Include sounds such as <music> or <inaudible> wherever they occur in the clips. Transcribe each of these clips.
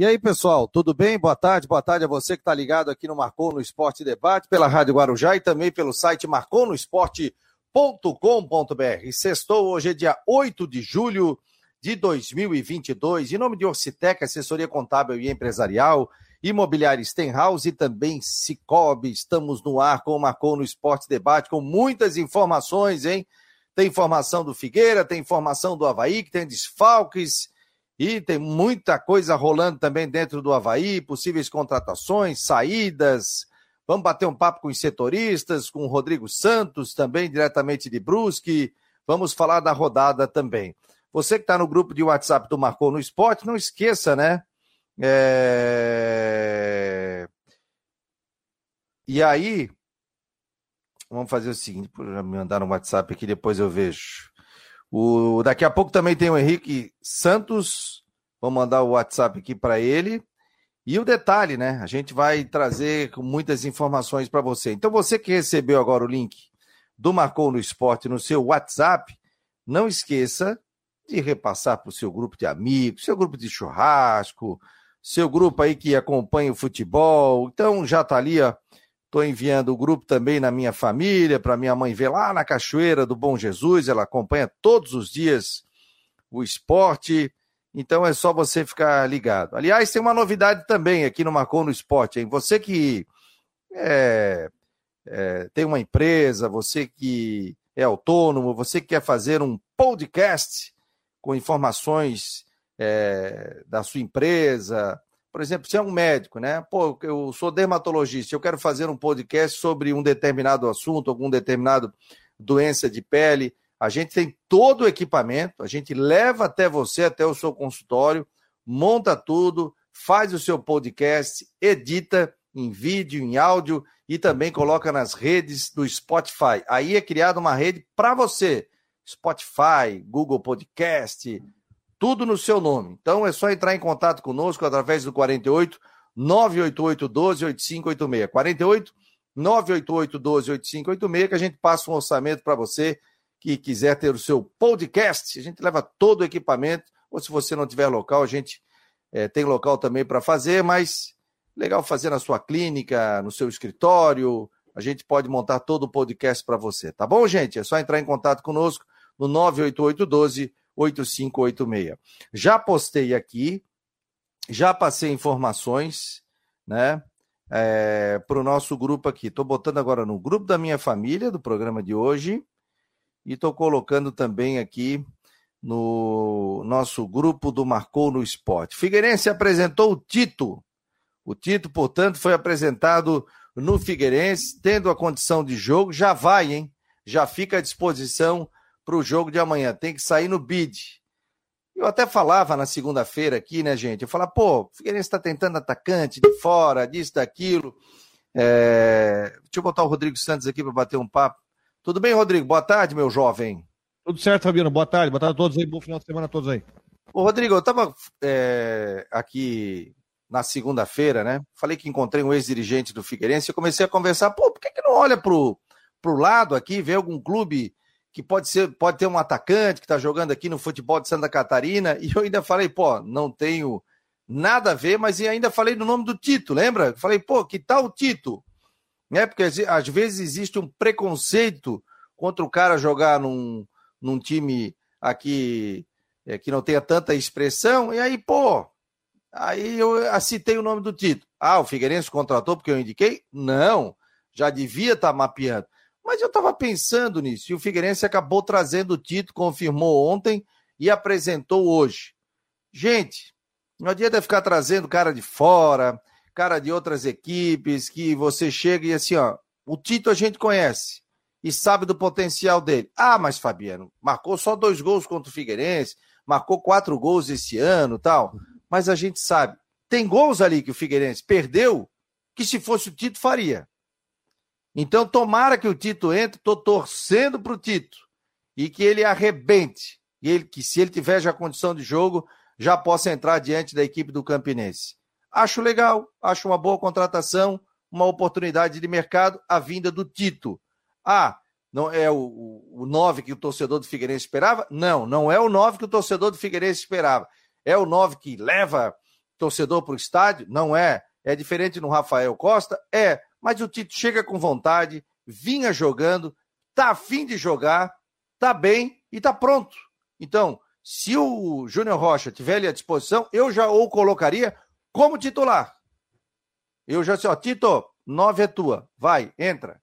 E aí, pessoal, tudo bem? Boa tarde, boa tarde a você que está ligado aqui no Marcou no Esporte Debate, pela Rádio Guarujá e também pelo site marconosport.com.br. Sextou, hoje é dia 8 de julho de 2022. Em nome de Orcitec, assessoria contábil e empresarial, Imobiliária Stenhouse e também Cicobi. Estamos no ar com o Marcou no Esporte Debate, com muitas informações, hein? Tem informação do Figueira, tem informação do Havaí, que tem desfalques e tem muita coisa rolando também dentro do Havaí, possíveis contratações, saídas. Vamos bater um papo com os setoristas, com o Rodrigo Santos, também diretamente de Brusque. Vamos falar da rodada também. Você que está no grupo de WhatsApp do Marcou no Esporte, não esqueça, né? É... E aí, vamos fazer o seguinte, me mandar no WhatsApp aqui, depois eu vejo. O, daqui a pouco também tem o Henrique Santos. Vou mandar o WhatsApp aqui para ele. E o detalhe, né? A gente vai trazer muitas informações para você. Então, você que recebeu agora o link do Marcou no Esporte no seu WhatsApp, não esqueça de repassar para o seu grupo de amigos, seu grupo de churrasco, seu grupo aí que acompanha o futebol. Então, já está ali, ó Estou enviando o grupo também na minha família, para minha mãe ver lá na Cachoeira do Bom Jesus. Ela acompanha todos os dias o esporte. Então é só você ficar ligado. Aliás, tem uma novidade também aqui no Marcou no Esporte, hein? Você que é, é, tem uma empresa, você que é autônomo, você que quer fazer um podcast com informações é, da sua empresa, por exemplo, se é um médico, né? Pô, eu sou dermatologista, eu quero fazer um podcast sobre um determinado assunto, algum determinado doença de pele. A gente tem todo o equipamento, a gente leva até você, até o seu consultório, monta tudo, faz o seu podcast, edita em vídeo, em áudio e também coloca nas redes do Spotify. Aí é criada uma rede para você. Spotify, Google Podcast, tudo no seu nome. Então é só entrar em contato conosco através do 48 988 12 8586. 48 988 12 8586 que a gente passa um orçamento para você que quiser ter o seu podcast. A gente leva todo o equipamento, ou se você não tiver local, a gente é, tem local também para fazer, mas legal fazer na sua clínica, no seu escritório. A gente pode montar todo o podcast para você, tá bom, gente? É só entrar em contato conosco no 988 12 8586. Já postei aqui, já passei informações, né? É, para o nosso grupo aqui. Estou botando agora no grupo da minha família do programa de hoje e estou colocando também aqui no nosso grupo do Marcou no Esporte. Figueirense apresentou o Tito. O Tito, portanto, foi apresentado no Figueirense, tendo a condição de jogo, já vai, hein? Já fica à disposição para o jogo de amanhã. Tem que sair no bid. Eu até falava na segunda-feira aqui, né, gente? Eu falava, pô, o Figueirense está tentando atacante de fora, disso, daquilo. É... Deixa eu botar o Rodrigo Santos aqui para bater um papo. Tudo bem, Rodrigo? Boa tarde, meu jovem. Tudo certo, Fabiano. Boa tarde. Boa tarde a todos aí. Bom final de semana a todos aí. Ô, Rodrigo, eu estava é, aqui na segunda-feira, né? Falei que encontrei um ex-dirigente do Figueirense e comecei a conversar. Pô, por que, que não olha pro, pro lado aqui, vê algum clube que pode ser, pode ter um atacante que está jogando aqui no futebol de Santa Catarina, e eu ainda falei, pô, não tenho nada a ver, mas ainda falei no nome do Tito, lembra? Falei, pô, que tal o Tito? Né? Porque às vezes existe um preconceito contra o cara jogar num, num time aqui é, que não tenha tanta expressão, e aí, pô, aí eu citei o nome do Tito. Ah, o Figueirense contratou porque eu indiquei? Não, já devia estar tá mapeando. Mas eu estava pensando nisso, e o Figueirense acabou trazendo o título, confirmou ontem e apresentou hoje. Gente, não adianta ficar trazendo cara de fora, cara de outras equipes, que você chega e assim, ó, o Tito a gente conhece e sabe do potencial dele. Ah, mas Fabiano, marcou só dois gols contra o Figueirense, marcou quatro gols esse ano tal. Mas a gente sabe, tem gols ali que o Figueirense perdeu que se fosse o Tito faria. Então, tomara que o Tito entre, estou torcendo para o Tito e que ele arrebente. E ele, que se ele tiver já condição de jogo, já possa entrar diante da equipe do Campinense. Acho legal, acho uma boa contratação, uma oportunidade de mercado, a vinda do Tito. Ah, não é o, o, 9 que o torcedor do Figueirense esperava? Não, não é o 9 que o torcedor do Figueirense esperava. É o 9 que leva torcedor para o estádio? Não é. É diferente no Rafael Costa? É. Mas o Tito chega com vontade, vinha jogando, tá afim de jogar, tá bem e tá pronto. Então, se o Júnior Rocha tiver ali à disposição, eu já o colocaria como titular. Eu já sei, ó, Tito, nove é tua, vai, entra.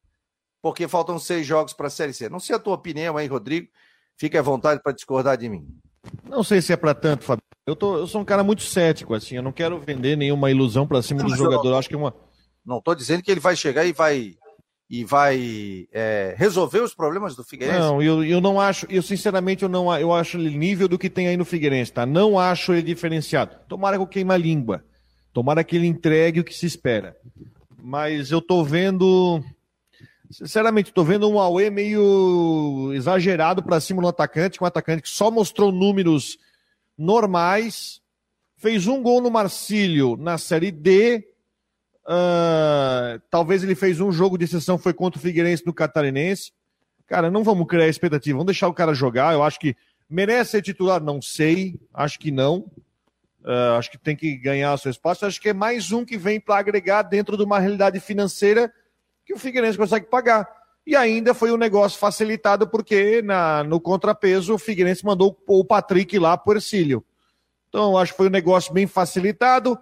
Porque faltam seis jogos para a Série C. Não sei a tua opinião aí, Rodrigo. Fique à vontade para discordar de mim. Não sei se é para tanto, Fábio. Eu, tô, eu sou um cara muito cético, assim. Eu não quero vender nenhuma ilusão para cima não, do jogador. Eu acho que é uma. Não estou dizendo que ele vai chegar e vai e vai é, resolver os problemas do Figueirense? Não, eu, eu não acho, eu sinceramente eu não eu acho ele nível do que tem aí no Figueirense, tá? Não acho ele diferenciado. Tomara que eu queime a língua. Tomara que ele entregue o que se espera. Mas eu tô vendo Sinceramente, tô vendo um Aue meio exagerado para cima no atacante, com um atacante que só mostrou números normais, fez um gol no Marcílio na Série D, Uh, talvez ele fez um jogo de exceção, foi contra o Figueirense no Catarinense. Cara, não vamos criar expectativa, vamos deixar o cara jogar. Eu acho que merece ser titular, não sei, acho que não. Uh, acho que tem que ganhar seu espaço. Acho que é mais um que vem para agregar dentro de uma realidade financeira que o Figueirense consegue pagar. E ainda foi um negócio facilitado porque na, no contrapeso o Figueirense mandou o Patrick lá por Ercílio. Então, acho que foi um negócio bem facilitado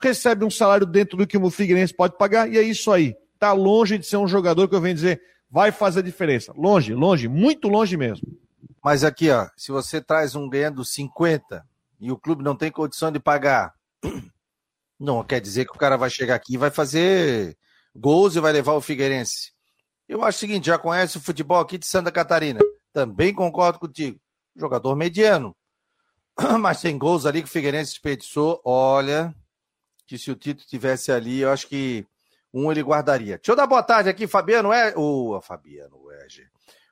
recebe um salário dentro do que o Figueirense pode pagar, e é isso aí. Está longe de ser um jogador que eu venho dizer vai fazer diferença. Longe, longe, muito longe mesmo. Mas aqui, ó, se você traz um ganhando 50 e o clube não tem condição de pagar, <clears throat> não quer dizer que o cara vai chegar aqui e vai fazer gols e vai levar o Figueirense. Eu acho o seguinte, já conhece o futebol aqui de Santa Catarina. Também concordo contigo. Jogador mediano. <clears throat> Mas tem gols ali que o Figueirense desperdiçou. Olha, que se o Tito tivesse ali, eu acho que um ele guardaria. Deixa eu dar boa tarde aqui, Fabiano. É... Ô, oh, Fabiano, Eger.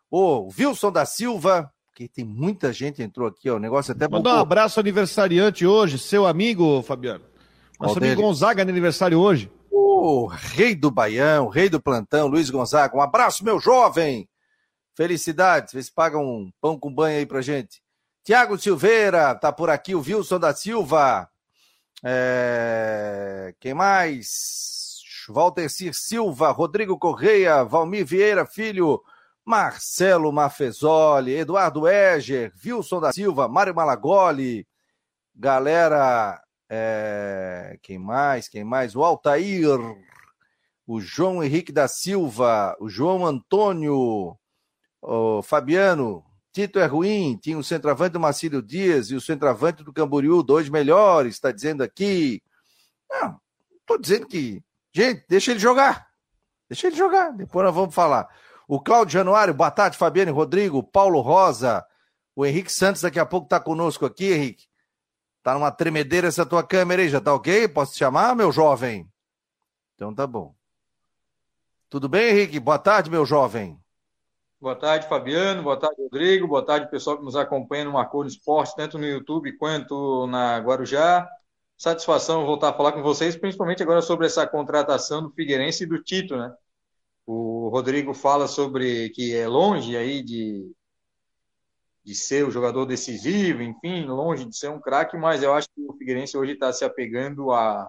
Ô, oh, Wilson da Silva, que tem muita gente entrou aqui, ó, o negócio até Mandar um abraço aniversariante hoje, seu amigo, Fabiano. Nosso Qual amigo dele? Gonzaga aniversário hoje. O rei do Baião, rei do plantão, Luiz Gonzaga. Um abraço, meu jovem. Felicidades. Vê se paga um pão com banho aí pra gente. Tiago Silveira, tá por aqui, o Wilson da Silva. É... Quem mais? Walter Cir Silva, Rodrigo Correia, Valmir Vieira Filho, Marcelo Mafezoli, Eduardo Eger, Wilson da Silva, Mário Malagoli, galera, é... quem mais? Quem mais? O Altair, o João Henrique da Silva, o João Antônio, o Fabiano, Tito é ruim, tinha o centroavante do Marcílio Dias e o centroavante do Camboriú, dois melhores, está dizendo aqui. Não, estou dizendo que. Gente, deixa ele jogar. Deixa ele jogar, depois nós vamos falar. O Cláudio Januário, boa tarde, Fabiano Rodrigo, Paulo Rosa, o Henrique Santos daqui a pouco está conosco aqui, Henrique. Tá numa tremedeira essa tua câmera aí, já tá ok? Posso te chamar, meu jovem? Então tá bom. Tudo bem, Henrique? Boa tarde, meu jovem. Boa tarde, Fabiano. Boa tarde, Rodrigo. Boa tarde, pessoal que nos acompanha no Marcou no Esporte, tanto no YouTube quanto na Guarujá. Satisfação voltar a falar com vocês, principalmente agora sobre essa contratação do Figueirense e do Tito, né? O Rodrigo fala sobre que é longe aí de, de ser o jogador decisivo, enfim, longe de ser um craque, mas eu acho que o Figueirense hoje está se apegando a,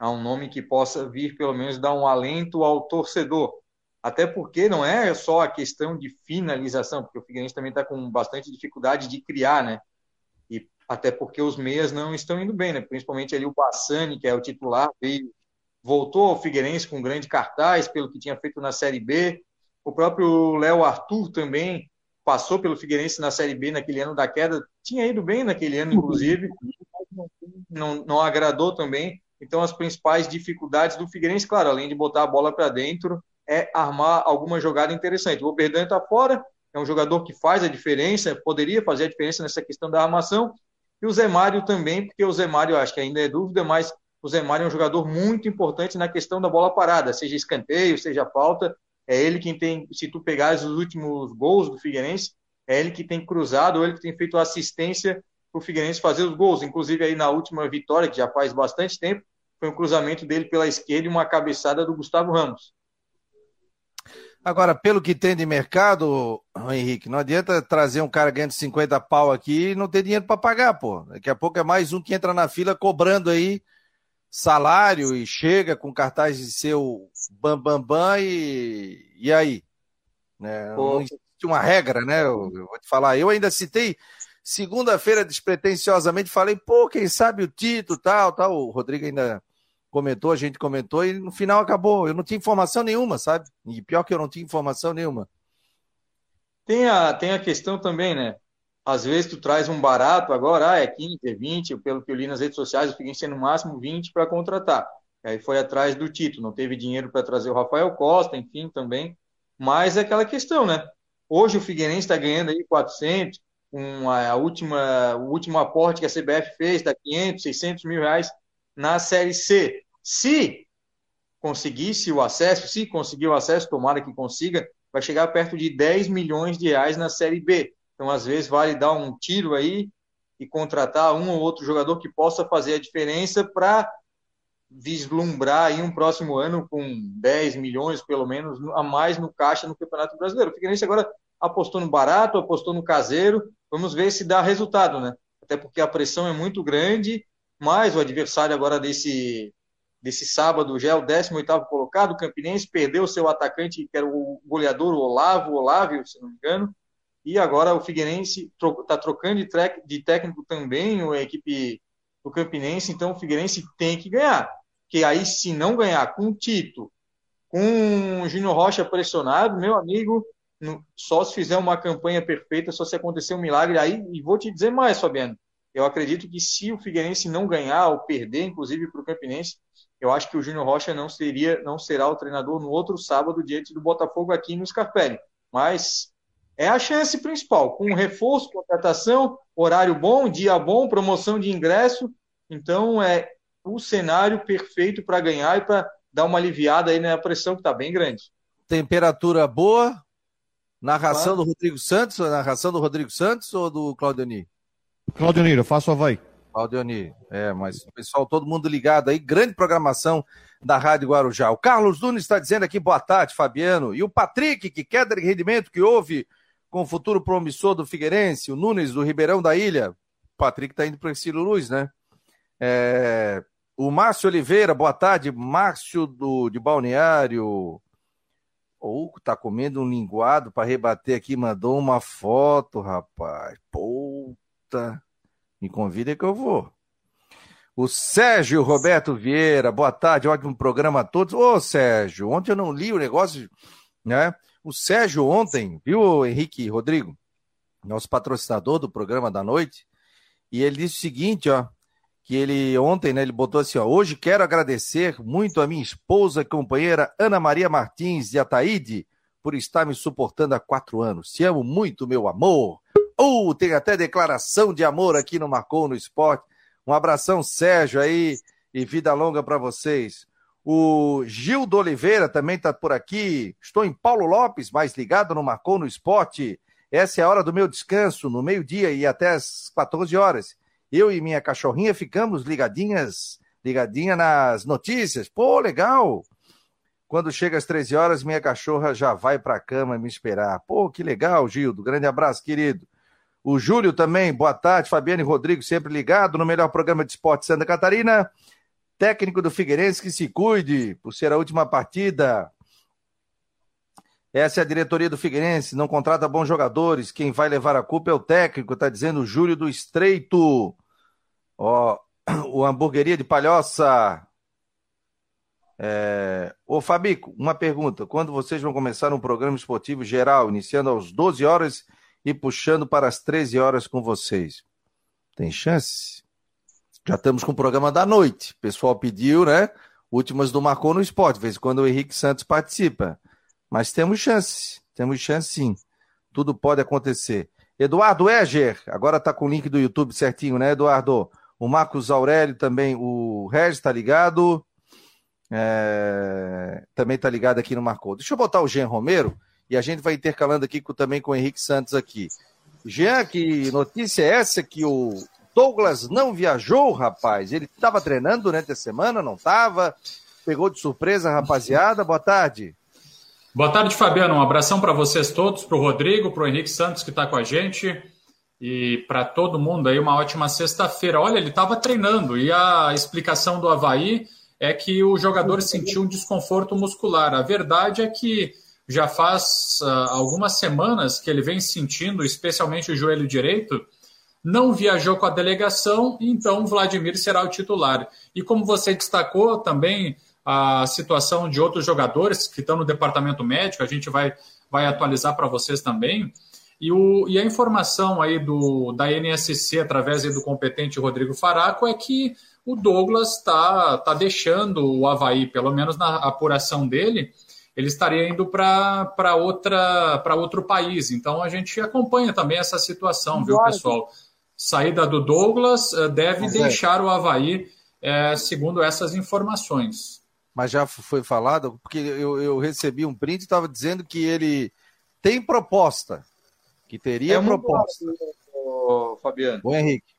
a um nome que possa vir, pelo menos, dar um alento ao torcedor até porque não é só a questão de finalização, porque o Figueirense também está com bastante dificuldade de criar, né? E até porque os meias não estão indo bem, né? Principalmente ali o Bassani, que é o titular, veio, voltou ao Figueirense com grande cartaz pelo que tinha feito na Série B. O próprio Léo Arthur também passou pelo Figueirense na Série B naquele ano da queda, tinha ido bem naquele ano, inclusive, não, não agradou também. Então, as principais dificuldades do Figueirense, claro, além de botar a bola para dentro, é armar alguma jogada interessante. O Oberdan está fora, é um jogador que faz a diferença, poderia fazer a diferença nessa questão da armação. E o Zé Mário também, porque o Zé Mário, acho que ainda é dúvida, mas o Zé Mário é um jogador muito importante na questão da bola parada, seja escanteio, seja falta. É ele quem tem, se tu pegares os últimos gols do Figueirense, é ele que tem cruzado, ou ele que tem feito assistência para o Figueirense fazer os gols. Inclusive aí na última vitória, que já faz bastante tempo, foi um cruzamento dele pela esquerda e uma cabeçada do Gustavo Ramos. Agora, pelo que tem de mercado, Henrique, não adianta trazer um cara ganhando 50 pau aqui e não ter dinheiro para pagar, pô. Daqui a pouco é mais um que entra na fila cobrando aí salário e chega com cartaz de o bambambam bam, bam, e, e aí? Né? Não existe uma regra, né? Eu, eu vou te falar. Eu ainda citei segunda-feira despretensiosamente, falei, pô, quem sabe o título, tal, tal. O Rodrigo ainda comentou, a gente comentou, e no final acabou. Eu não tinha informação nenhuma, sabe? E pior que eu não tinha informação nenhuma. Tem a, tem a questão também, né? Às vezes tu traz um barato agora, ah, é 15, é 20, pelo que eu li nas redes sociais, o Figueirense no máximo 20 para contratar. Aí foi atrás do título, não teve dinheiro para trazer o Rafael Costa, enfim, também. Mas é aquela questão, né? Hoje o Figueirense está ganhando aí 400, um, a última, o último aporte que a CBF fez, dá 500, 600 mil reais na Série C. Se conseguisse o acesso, se conseguir o acesso, tomara que consiga, vai chegar perto de 10 milhões de reais na Série B. Então, às vezes, vale dar um tiro aí e contratar um ou outro jogador que possa fazer a diferença para vislumbrar aí um próximo ano com 10 milhões, pelo menos, a mais no caixa no Campeonato Brasileiro. O Figueirense agora apostou no barato, apostou no caseiro. Vamos ver se dá resultado, né? Até porque a pressão é muito grande, mas o adversário agora desse, desse sábado já é o 18º colocado, o Campinense perdeu seu atacante, que era o goleador o Olavo, Olávio, se não me engano, e agora o Figueirense está trocando de, de, técnico também, a equipe do Campinense, então o Figueirense tem que ganhar. Que aí, se não ganhar com o Tito, com o Júnior Rocha pressionado, meu amigo, só se fizer uma campanha perfeita, só se acontecer um milagre aí, e vou te dizer mais, Fabiano, eu acredito que se o Figueirense não ganhar ou perder, inclusive para o Campinense, eu acho que o Júnior Rocha não seria, não será o treinador no outro sábado diante do Botafogo aqui no Scarpelli. Mas é a chance principal, com reforço, contratação, horário bom, dia bom, promoção de ingresso. Então é o cenário perfeito para ganhar e para dar uma aliviada aí na pressão que está bem grande. Temperatura boa. Narração do Rodrigo Santos, narração do Rodrigo Santos ou do Claudioni? Claudioni, eu faço a vai. Claudioni, é, mas pessoal, todo mundo ligado aí, grande programação da Rádio Guarujá. O Carlos Nunes está dizendo aqui, boa tarde, Fabiano. E o Patrick, que queda de rendimento que houve com o futuro promissor do Figueirense, o Nunes do Ribeirão da Ilha. O Patrick está indo para o Ciro Luz, né? É... O Márcio Oliveira, boa tarde. Márcio do, de Balneário. Ou tá comendo um linguado para rebater aqui, mandou uma foto, rapaz. Puta. Me convida que eu vou. O Sérgio Roberto Vieira, boa tarde, ótimo programa a todos. Ô, Sérgio, ontem eu não li o negócio, né? O Sérgio ontem, viu, Henrique Rodrigo, nosso patrocinador do programa da noite, e ele disse o seguinte, ó, que ele ontem, né, ele botou assim, ó, hoje quero agradecer muito a minha esposa e companheira Ana Maria Martins de Ataíde por estar me suportando há quatro anos. Te amo muito, meu amor. Ou uh, tem até declaração de amor aqui no Marcou no Esporte. Um abração, Sérgio, aí, e vida longa para vocês. O Gildo Oliveira também está por aqui. Estou em Paulo Lopes, mais ligado no Marcou no Esporte. Essa é a hora do meu descanso, no meio-dia e até as 14 horas. Eu e minha cachorrinha ficamos ligadinhas, ligadinha nas notícias. Pô, legal! Quando chega às 13 horas, minha cachorra já vai para a cama me esperar. Pô, que legal, Gildo. Grande abraço, querido. O Júlio também, boa tarde. Fabiano e Rodrigo sempre ligado no melhor programa de esporte Santa Catarina. Técnico do Figueirense que se cuide por ser a última partida. Essa é a diretoria do Figueirense, não contrata bons jogadores. Quem vai levar a culpa é o técnico, tá dizendo o Júlio do Estreito. Ó, <clears throat> o hamburgueria de Palhoça. É... Ô Fabico, uma pergunta. Quando vocês vão começar um programa esportivo geral, iniciando às 12 horas e puxando para as 13 horas com vocês? Tem chance? Já estamos com o programa da noite. O pessoal pediu, né? Últimas do Marcou no Esporte. Vez quando o Henrique Santos participa. Mas temos chance. Temos chance sim. Tudo pode acontecer. Eduardo Eger, agora está com o link do YouTube certinho, né, Eduardo? O Marcos Aurélio também, o Regis está ligado. É... Também está ligado aqui no Marcou. Deixa eu botar o Jean Romero e a gente vai intercalando aqui com, também com o Henrique Santos aqui. Jean, que notícia é essa que o Douglas não viajou, rapaz. Ele estava treinando durante a semana, não estava? Pegou de surpresa, rapaziada. Boa tarde. Boa tarde, Fabiano. Um abração para vocês todos, para o Rodrigo, para o Henrique Santos que está com a gente. e para todo mundo aí uma ótima sexta-feira. Olha, ele estava treinando e a explicação do Havaí é que o jogador sentiu um desconforto muscular. A verdade é que já faz uh, algumas semanas que ele vem sentindo, especialmente o joelho direito, não viajou com a delegação, então Vladimir será o titular. E como você destacou também a situação de outros jogadores que estão no departamento médico, a gente vai, vai atualizar para vocês também. E, o, e a informação aí do, da NSC, através do competente Rodrigo Faraco, é que o Douglas está tá deixando o Havaí, pelo menos na apuração dele, ele estaria indo para outro país. Então a gente acompanha também essa situação, viu, pessoal? Saída do Douglas eh, deve Mas deixar é. o Havaí, é, segundo essas informações. Mas já foi falado, porque eu, eu recebi um print e estava dizendo que ele tem proposta que teria é proposta. Bom, Fabiano. Bom, Henrique.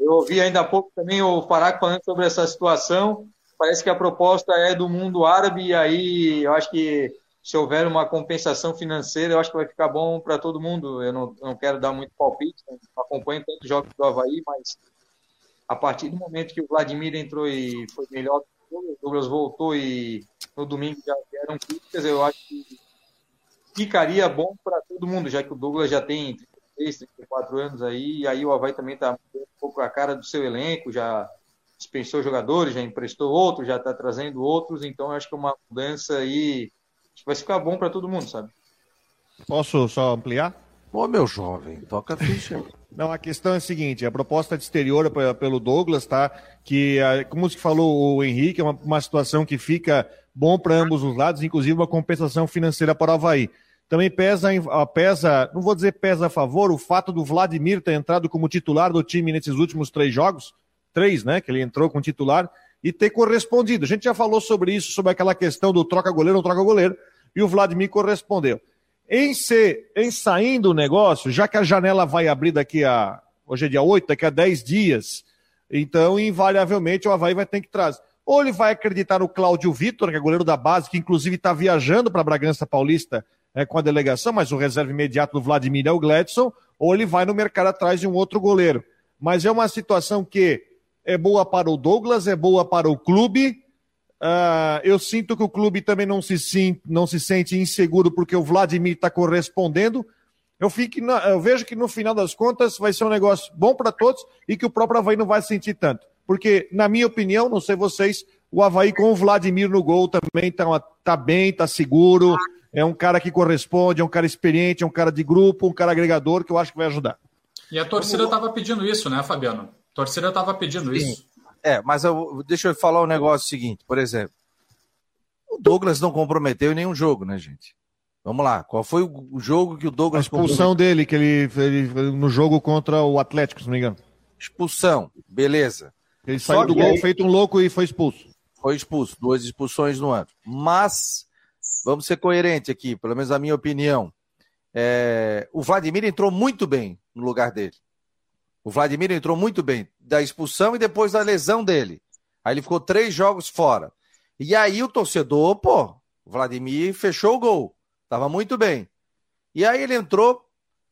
Eu ouvi ainda há pouco também o Faraco falando sobre essa situação. Parece que a proposta é do mundo árabe, e aí eu acho que se houver uma compensação financeira, eu acho que vai ficar bom para todo mundo. Eu não, não, quero dar muito palpite, né? acompanho tantos jogos do Havaí, mas a partir do momento que o Vladimir entrou e foi melhor, o Douglas voltou e no domingo já vieram críticas, eu acho que ficaria bom para todo mundo, já que o Douglas já tem 33, 34 anos aí, e aí o Havaí também está um pouco a cara do seu elenco, já dispensou jogadores, já emprestou outros, já está trazendo outros, então acho que é uma mudança aí vai ficar bom para todo mundo, sabe? Posso só ampliar? Ô, meu jovem, toca a ficha. <laughs> Não, a questão é a seguinte: a proposta de exterior pelo Douglas, tá? Que, como se falou o Henrique, é uma, uma situação que fica bom para ambos os lados, inclusive uma compensação financeira para o Havaí. Também pesa, pesa, não vou dizer pesa a favor, o fato do Vladimir ter entrado como titular do time nesses últimos três jogos, três, né, que ele entrou como titular, e ter correspondido. A gente já falou sobre isso, sobre aquela questão do troca goleiro ou troca goleiro, e o Vladimir correspondeu. Em, ser, em saindo o negócio, já que a janela vai abrir daqui a, hoje é dia 8, daqui a 10 dias, então, invariavelmente, o Havaí vai ter que trazer. Ou ele vai acreditar no Cláudio Vitor, que é goleiro da base, que inclusive está viajando para Bragança Paulista é, com a delegação, mas o reserva imediato do Vladimir é o Gladson, ou ele vai no mercado atrás de um outro goleiro. Mas é uma situação que é boa para o Douglas, é boa para o clube. Uh, eu sinto que o clube também não se, não se sente inseguro porque o Vladimir está correspondendo. Eu, fico, eu vejo que no final das contas vai ser um negócio bom para todos e que o próprio Havaí não vai sentir tanto. Porque, na minha opinião, não sei vocês, o Havaí com o Vladimir no gol também está tá bem, está seguro, é um cara que corresponde, é um cara experiente, é um cara de grupo, um cara agregador que eu acho que vai ajudar. E a torcida estava pedindo isso, né, Fabiano? A torcida estava pedindo Sim. isso. É, mas eu, deixa eu falar um negócio seguinte, por exemplo. O Douglas não comprometeu em nenhum jogo, né, gente? Vamos lá, qual foi o jogo que o Douglas. A expulsão dele, que ele, ele no jogo contra o Atlético, se não me engano. Expulsão, beleza. Ele Só saiu do gol, aí... feito um louco e foi expulso. Foi expulso, duas expulsões no ano. Mas vamos ser coerentes aqui, pelo menos a minha opinião. É, o Vladimir entrou muito bem no lugar dele. O Vladimir entrou muito bem da expulsão e depois da lesão dele. Aí ele ficou três jogos fora. E aí o torcedor, pô, o Vladimir fechou o gol. Tava muito bem. E aí ele entrou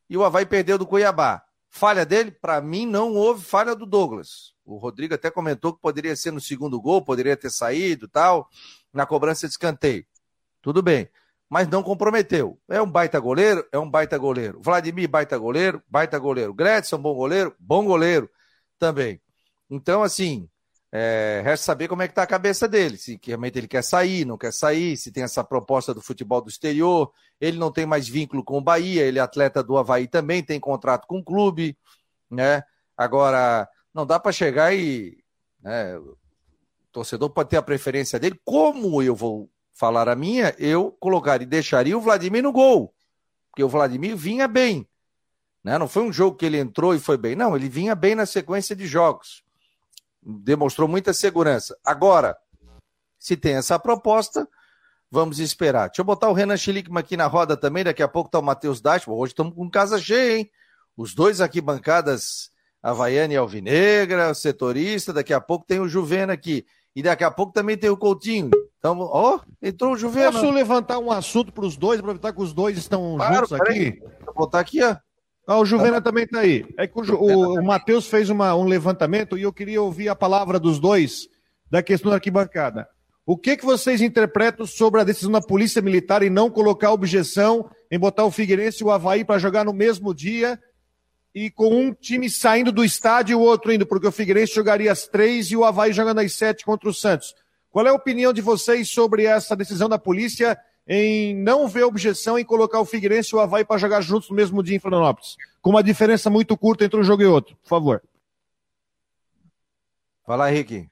e o Havaí perdeu do Cuiabá. Falha dele? Para mim, não houve falha do Douglas. O Rodrigo até comentou que poderia ser no segundo gol, poderia ter saído tal, na cobrança de escanteio. Tudo bem. Mas não comprometeu. É um baita goleiro? É um baita goleiro. Vladimir, baita goleiro? Baita goleiro. Gretson, bom goleiro? Bom goleiro também. Então, assim, é, resta saber como é que tá a cabeça dele. Se realmente ele quer sair, não quer sair, se tem essa proposta do futebol do exterior. Ele não tem mais vínculo com o Bahia, ele é atleta do Havaí também, tem contrato com o clube, né? Agora, não dá para chegar e. Né, o torcedor pode ter a preferência dele. Como eu vou falar a minha, eu colocaria, deixaria o Vladimir no gol, porque o Vladimir vinha bem. Né? Não foi um jogo que ele entrou e foi bem, não, ele vinha bem na sequência de jogos. Demonstrou muita segurança. Agora, se tem essa proposta, vamos esperar. Deixa eu botar o Renan Schlickman aqui na roda também, daqui a pouco tá o Matheus Dashman. Hoje estamos com casa cheia, hein? Os dois aqui bancadas, Havaiana e Alvinegra, setorista, daqui a pouco tem o Juvena aqui. E daqui a pouco também tem o Coutinho. Então, ó, entrou o Juvenal. Posso levantar um assunto para os dois, aproveitar que os dois estão claro, juntos aqui? Vou botar aqui, ó. Ah, o Juvena também está aí. É que o, o, o Matheus fez uma, um levantamento e eu queria ouvir a palavra dos dois da questão da arquibancada. O que, que vocês interpretam sobre a decisão da Polícia Militar em não colocar objeção em botar o Figueirense e o Havaí para jogar no mesmo dia e com um time saindo do estádio e o outro indo, porque o Figueirense jogaria às três e o Havaí jogando às sete contra o Santos. Qual é a opinião de vocês sobre essa decisão da polícia em não ver objeção em colocar o Figueirense e o Havaí para jogar juntos no mesmo dia em Florianópolis? Com uma diferença muito curta entre um jogo e outro, por favor. Fala, Henrique.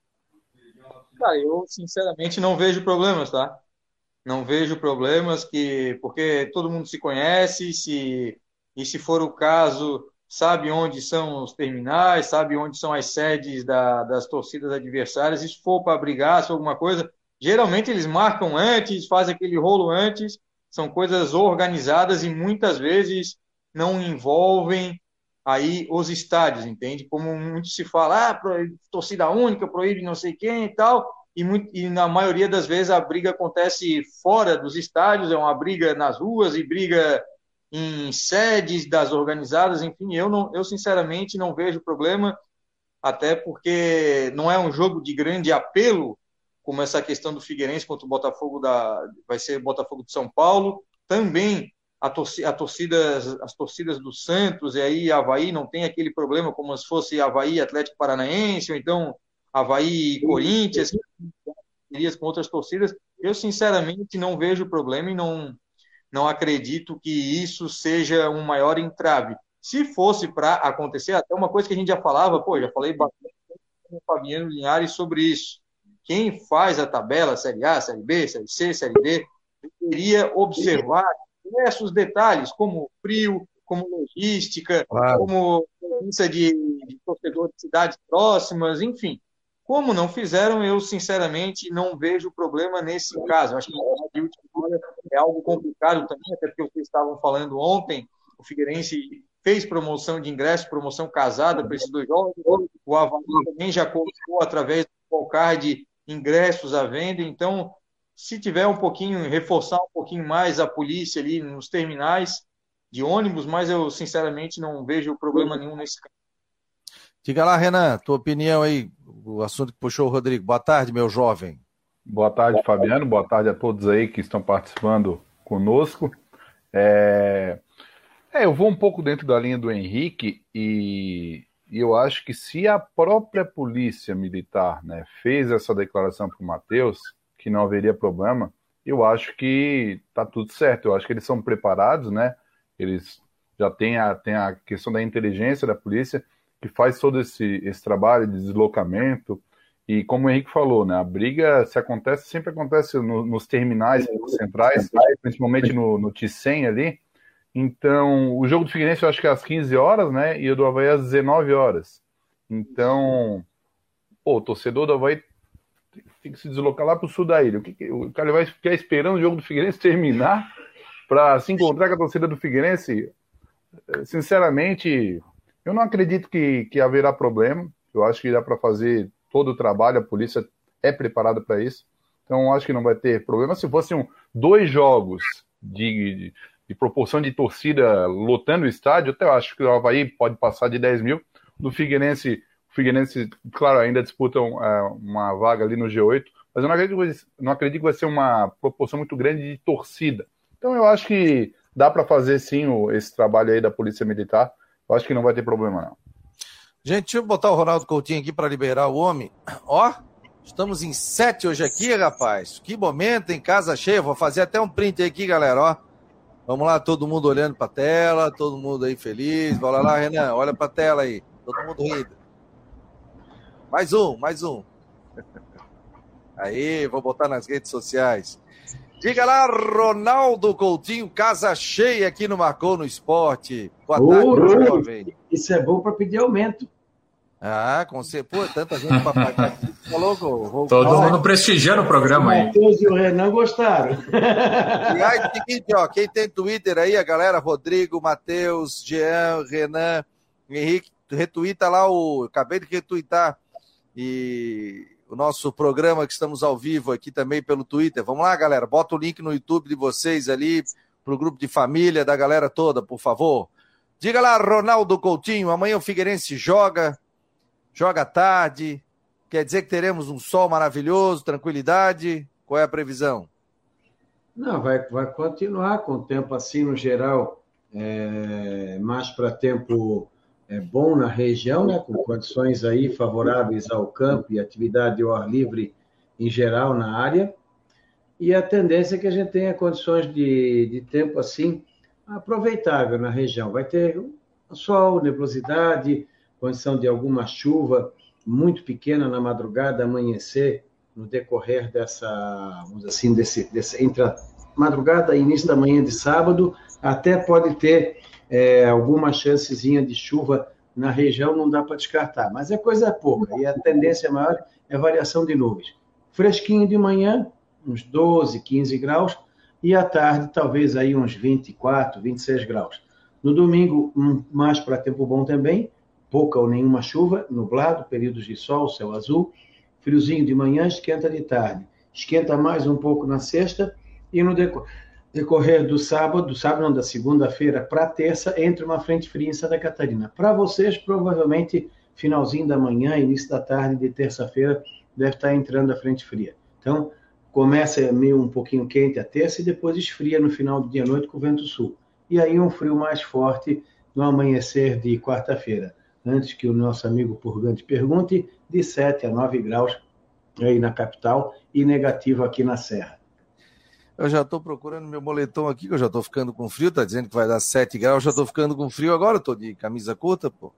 Cara, eu sinceramente não vejo problemas, tá? Não vejo problemas que porque todo mundo se conhece, se e se for o caso, sabe onde são os terminais, sabe onde são as sedes da, das torcidas adversárias. Se for para brigar, se alguma coisa, geralmente eles marcam antes, fazem aquele rolo antes. São coisas organizadas e muitas vezes não envolvem aí os estádios, entende? Como muito se fala, ah, torcida única, proíbe não sei quem e tal, e, muito, e, na maioria das vezes a briga acontece fora dos estádios, é uma briga nas ruas e briga em sedes das organizadas, enfim, eu, não, eu sinceramente não vejo problema, até porque não é um jogo de grande apelo, como essa questão do Figueirense contra o Botafogo da vai ser Botafogo de São Paulo, também a torcida, a as torcidas do Santos e aí Havaí não tem aquele problema como se fosse Havaí Atlético Paranaense, ou então Havaí e Corinthians, com outras torcidas. Eu, sinceramente, não vejo problema e não, não acredito que isso seja um maior entrave. Se fosse para acontecer, até uma coisa que a gente já falava, pô, já falei bastante com o Fabiano Linhares sobre isso. Quem faz a tabela, Série A, Série B, Série C, Série D, deveria observar diversos detalhes, como frio, como logística, claro. como presença de, de torcedor de cidades próximas, enfim. Como não fizeram, eu sinceramente não vejo problema nesse caso. Acho que de última é algo complicado também, até porque vocês estavam falando ontem, o Figueirense fez promoção de ingresso, promoção casada para esses dois jogos. O Havaí também já colocou através do Polcard ingressos à venda. Então, se tiver um pouquinho, reforçar um pouquinho mais a polícia ali nos terminais de ônibus, mas eu sinceramente não vejo problema nenhum nesse caso. Diga lá, Renan, tua opinião aí, o assunto que puxou o Rodrigo. Boa tarde, meu jovem. Boa tarde, Fabiano. Boa tarde a todos aí que estão participando conosco. É... é eu vou um pouco dentro da linha do Henrique e, eu acho que se a própria polícia militar né, fez essa declaração para o Matheus, que não haveria problema, eu acho que está tudo certo. Eu acho que eles são preparados, né? Eles já têm a, têm a questão da inteligência da polícia que faz todo esse, esse trabalho de deslocamento. E como o Henrique falou, né, a briga se acontece, sempre acontece no, nos terminais centrais, principalmente no, no T100 ali. Então, o jogo do Figueirense eu acho que é às 15 horas, né? E o do Havaí às 19 horas. Então, pô, o torcedor do Havaí tem que se deslocar lá para o sul da ilha. O, que, o cara vai ficar esperando o jogo do Figueirense terminar para se encontrar com a torcida do Figueirense? Sinceramente, eu não acredito que, que haverá problema. Eu acho que dá para fazer todo o trabalho, a polícia é preparada para isso. Então, acho que não vai ter problema. Se fossem dois jogos de, de, de, proporção de torcida lotando o estádio, até eu acho que o Havaí pode passar de 10 mil. Do Figueirense, o Figueirense, claro, ainda disputam é, uma vaga ali no G8, mas eu não acredito, não acredito que vai ser uma proporção muito grande de torcida. Então, eu acho que dá para fazer sim o, esse trabalho aí da Polícia Militar eu acho que não vai ter problema, não. Gente, deixa eu botar o Ronaldo Coutinho aqui para liberar o homem. Ó, estamos em sete hoje aqui, rapaz. Que momento, em casa cheia. Vou fazer até um print aqui, galera, ó. Vamos lá, todo mundo olhando para a tela, todo mundo aí feliz. Bora lá, Renan, olha para a tela aí. Todo mundo rindo. Mais um, mais um. Aí, vou botar nas redes sociais. Diga lá, Ronaldo Coutinho, casa cheia aqui no Marcou no Esporte. Boa tarde, jovem. Isso é bom para pedir aumento. Ah, com certeza. Pô, tanta gente para pagar. Falou, <laughs> vou, Todo mundo prestigiando o programa aí. O Matheus e o Renan gostaram. <laughs> E aí, seguinte, ó, quem tem Twitter aí, a galera, Rodrigo, Matheus, Jean, Renan, Henrique, retuita lá o. Acabei de retweetar. E o nosso programa que estamos ao vivo aqui também pelo Twitter. Vamos lá, galera, bota o link no YouTube de vocês ali, para o grupo de família da galera toda, por favor. Diga lá, Ronaldo Coutinho, amanhã o Figueirense joga, joga tarde. Quer dizer que teremos um sol maravilhoso, tranquilidade? Qual é a previsão? Não, vai, vai continuar com o tempo assim no geral, é, mais para tempo é, bom na região, né, com condições aí favoráveis ao campo e atividade ao ar livre em geral na área. E a tendência é que a gente tenha condições de, de tempo assim aproveitável na região. Vai ter sol, nebulosidade, condição de alguma chuva muito pequena na madrugada, amanhecer no decorrer dessa, vamos assim, desse, desse, entre a madrugada e início da manhã de sábado, até pode ter é, alguma chancezinha de chuva na região, não dá para descartar, mas é coisa pouca, e a tendência maior é variação de nuvens. Fresquinho de manhã, uns 12, 15 graus, e à tarde talvez aí uns 24, 26 graus. No domingo, mais para tempo bom também, pouca ou nenhuma chuva, nublado, períodos de sol, céu azul, friozinho de manhã, esquenta de tarde. Esquenta mais um pouco na sexta e no decorrer do sábado, do sábado não, da segunda-feira para terça, entra uma frente fria em Santa Catarina. Para vocês, provavelmente, finalzinho da manhã, início da tarde de terça-feira, deve estar entrando a frente fria. Então, começa meio um pouquinho quente a terça e depois esfria no final do dia à noite com o vento sul. E aí um frio mais forte no amanhecer de quarta-feira. Antes que o nosso amigo Purgante pergunte, de 7 a 9 graus aí na capital e negativo aqui na Serra. Eu já estou procurando meu moletom aqui, que eu já estou ficando com frio, tá dizendo que vai dar 7 graus, já estou ficando com frio agora, estou de camisa curta, pô.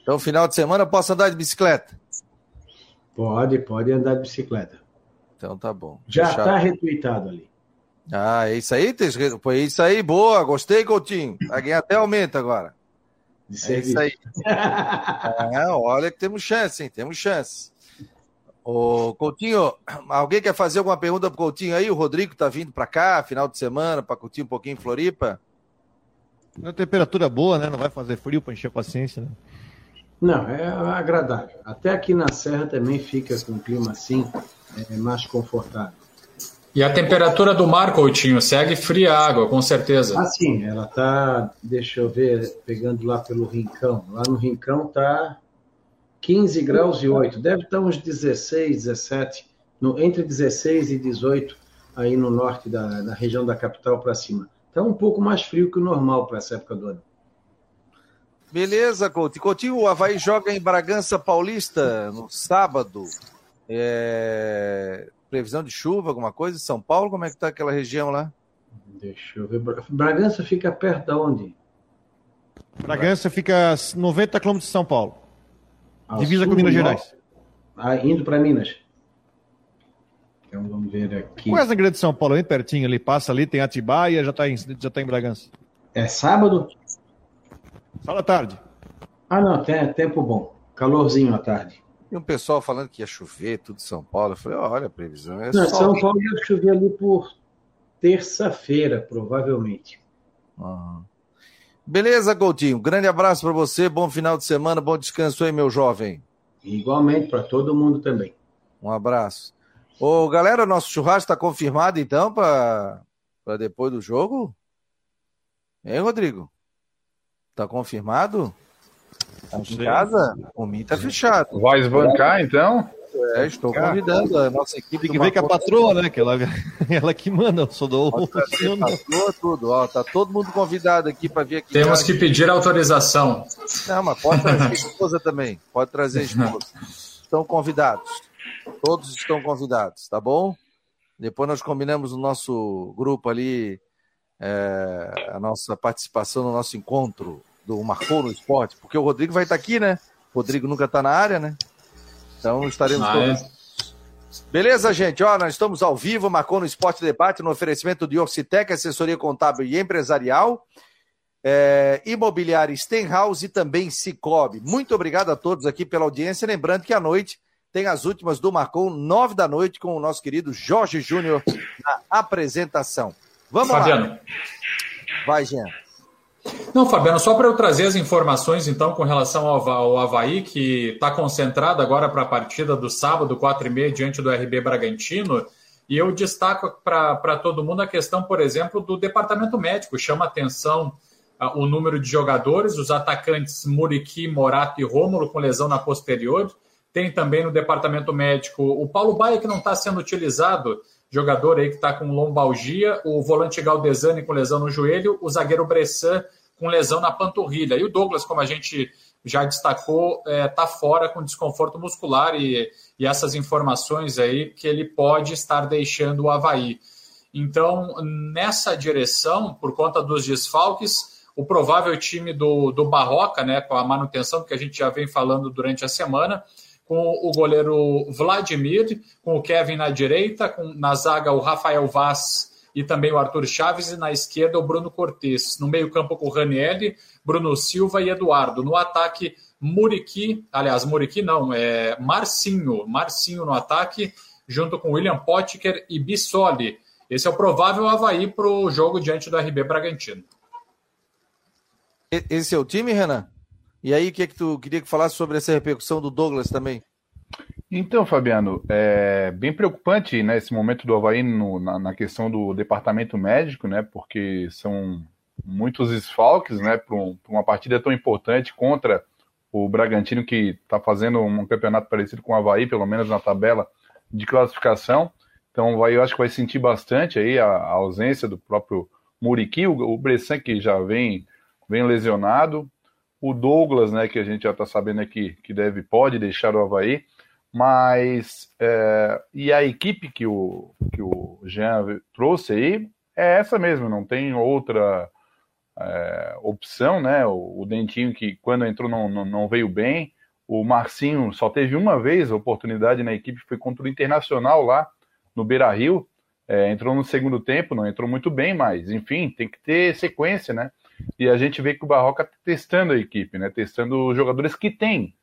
Então, final de semana, posso andar de bicicleta? Pode, pode andar de bicicleta. Então tá bom. Já está retweetado ali. Ah, é isso aí, foi isso aí, boa, gostei, Coutinho. Vai ganhar até aumento agora. É isso aí. <laughs> é, olha que temos chance, hein? Temos chance. Ô, Coutinho, alguém quer fazer alguma pergunta pro Coutinho aí? O Rodrigo tá vindo para cá, final de semana, para curtir um pouquinho em Floripa. Uma temperatura boa, né? Não vai fazer frio para encher a paciência, né? Não, é agradável. Até aqui na Serra também fica com um clima assim, é mais confortável. E a temperatura do mar, Coutinho, segue fria a água, com certeza. Ah, sim, ela tá, deixa eu ver, pegando lá pelo Rincão. Lá no Rincão tá 15 graus e 8. Deve estar uns 16, 17, no, entre 16 e 18 aí no norte da, da região da capital para cima. Está um pouco mais frio que o normal para essa época do ano. Beleza, Coutinho. Coutinho, o Havaí joga em Bragança Paulista no sábado. É... Previsão de chuva, alguma coisa? São Paulo, como é que tá aquela região lá? Deixa eu ver. Bragança fica perto de onde? Bragança fica a 90 quilômetros de São Paulo. A divisa com Minas Gerais. Ah, indo para Minas. Então vamos ver aqui. Quase na Grande São Paulo, bem pertinho ali. Passa ali, tem Atibaia, já está em, já tá em Bragança. É sábado? Fala tarde. Ah, não, tem tempo bom. Calorzinho à tarde. E um pessoal falando que ia chover, tudo São Paulo. Eu falei, olha, a previsão é Não, São Paulo ia chover ali por terça-feira, provavelmente. Uhum. Beleza, Coutinho. Grande abraço para você, bom final de semana, bom descanso aí, meu jovem. Igualmente para todo mundo também. Um abraço. Ô, galera, nosso churrasco está confirmado então para depois do jogo? Hein, Rodrigo? Tá confirmado? Tá em casa? O mim tá fechado. Vai esbancar, então? É, estou convidando a nossa equipe. Tem que ver que a patroa, né? Que ela, <laughs> ela que manda, eu sou do. Patroa, tudo. Ó, tá todo mundo convidado aqui para vir aqui. Temos que pedir autorização. Não, mas pode trazer a esposa também. Pode trazer a esposa. Estão convidados. Todos estão convidados, tá bom? Depois nós combinamos o nosso grupo ali é, a nossa participação no nosso encontro do Marcou no Esporte, porque o Rodrigo vai estar aqui, né? O Rodrigo nunca está na área, né? Então estaremos ah, todos. É? Beleza, gente? Ó, nós estamos ao vivo, Marcou no Esporte Debate, no oferecimento de Orcitec, assessoria contábil e empresarial, é, imobiliária Stenhouse e também Cicobi. Muito obrigado a todos aqui pela audiência. Lembrando que à noite tem as últimas do Marcou, nove da noite, com o nosso querido Jorge Júnior na apresentação. Vamos Fabiano. lá. Vai, Jean. Não, Fabiano, só para eu trazer as informações, então, com relação ao, Havaí, que está concentrado agora para a partida do sábado, 4 e meia, diante do RB Bragantino. E eu destaco para todo mundo a questão, por exemplo, do departamento médico. Chama atenção uh, o número de jogadores, os atacantes Muriqui, Morato e Rômulo com lesão na posterior. Tem também no departamento médico o Paulo Baia, que não está sendo utilizado, jogador aí que está com lombalgia, o volante Galdesani com lesão no joelho, o zagueiro Bressan com lesão na panturrilha. E o Douglas, como a gente já destacou, está é, tá fora com desconforto muscular e, e essas informações aí que ele pode estar deixando o Havaí. Então, nessa direção, por conta dos desfalques, o provável time do, do Barroca, né, com a manutenção que a gente já vem falando durante a semana, com o goleiro Vladimir, com o Kevin na direita, com, na zaga o Rafael Vaz e também o Arthur Chaves, e na esquerda o Bruno Cortes. No meio-campo com o Ranieri, Bruno Silva e Eduardo. No ataque, Muriqui, aliás, Muriqui não, é Marcinho, Marcinho no ataque, junto com William Potker e Bissoli. Esse é o provável Havaí para o jogo diante do RB Bragantino. Esse é o time, Renan? E aí, o que, é que tu queria que falasse sobre essa repercussão do Douglas também? Então, Fabiano, é bem preocupante né, esse momento do Havaí no, na, na, questão do departamento médico, né? Porque são muitos desfalques, né? Para um, uma partida tão importante contra o Bragantino, que está fazendo um campeonato parecido com o Havaí, pelo menos na tabela de classificação. Então, eu acho que vai sentir bastante aí a, a ausência do próprio Muriqui, o, o Bressan que já vem, vem lesionado, o Douglas, né? Que a gente já está sabendo aqui que deve pode deixar o Havaí. Mas é, e a equipe que o, que o Jean trouxe aí é essa mesmo, não tem outra é, opção, né? O, o, Dentinho que quando entrou não, não, não, veio bem, o Marcinho só teve uma vez a oportunidade na equipe, foi contra o Internacional lá no Beira Rio, é, entrou no segundo tempo, não entrou muito bem, mas enfim, tem que ter sequência, né? E a gente vê que o Barroca tá testando a equipe, né? Testando os jogadores que tem.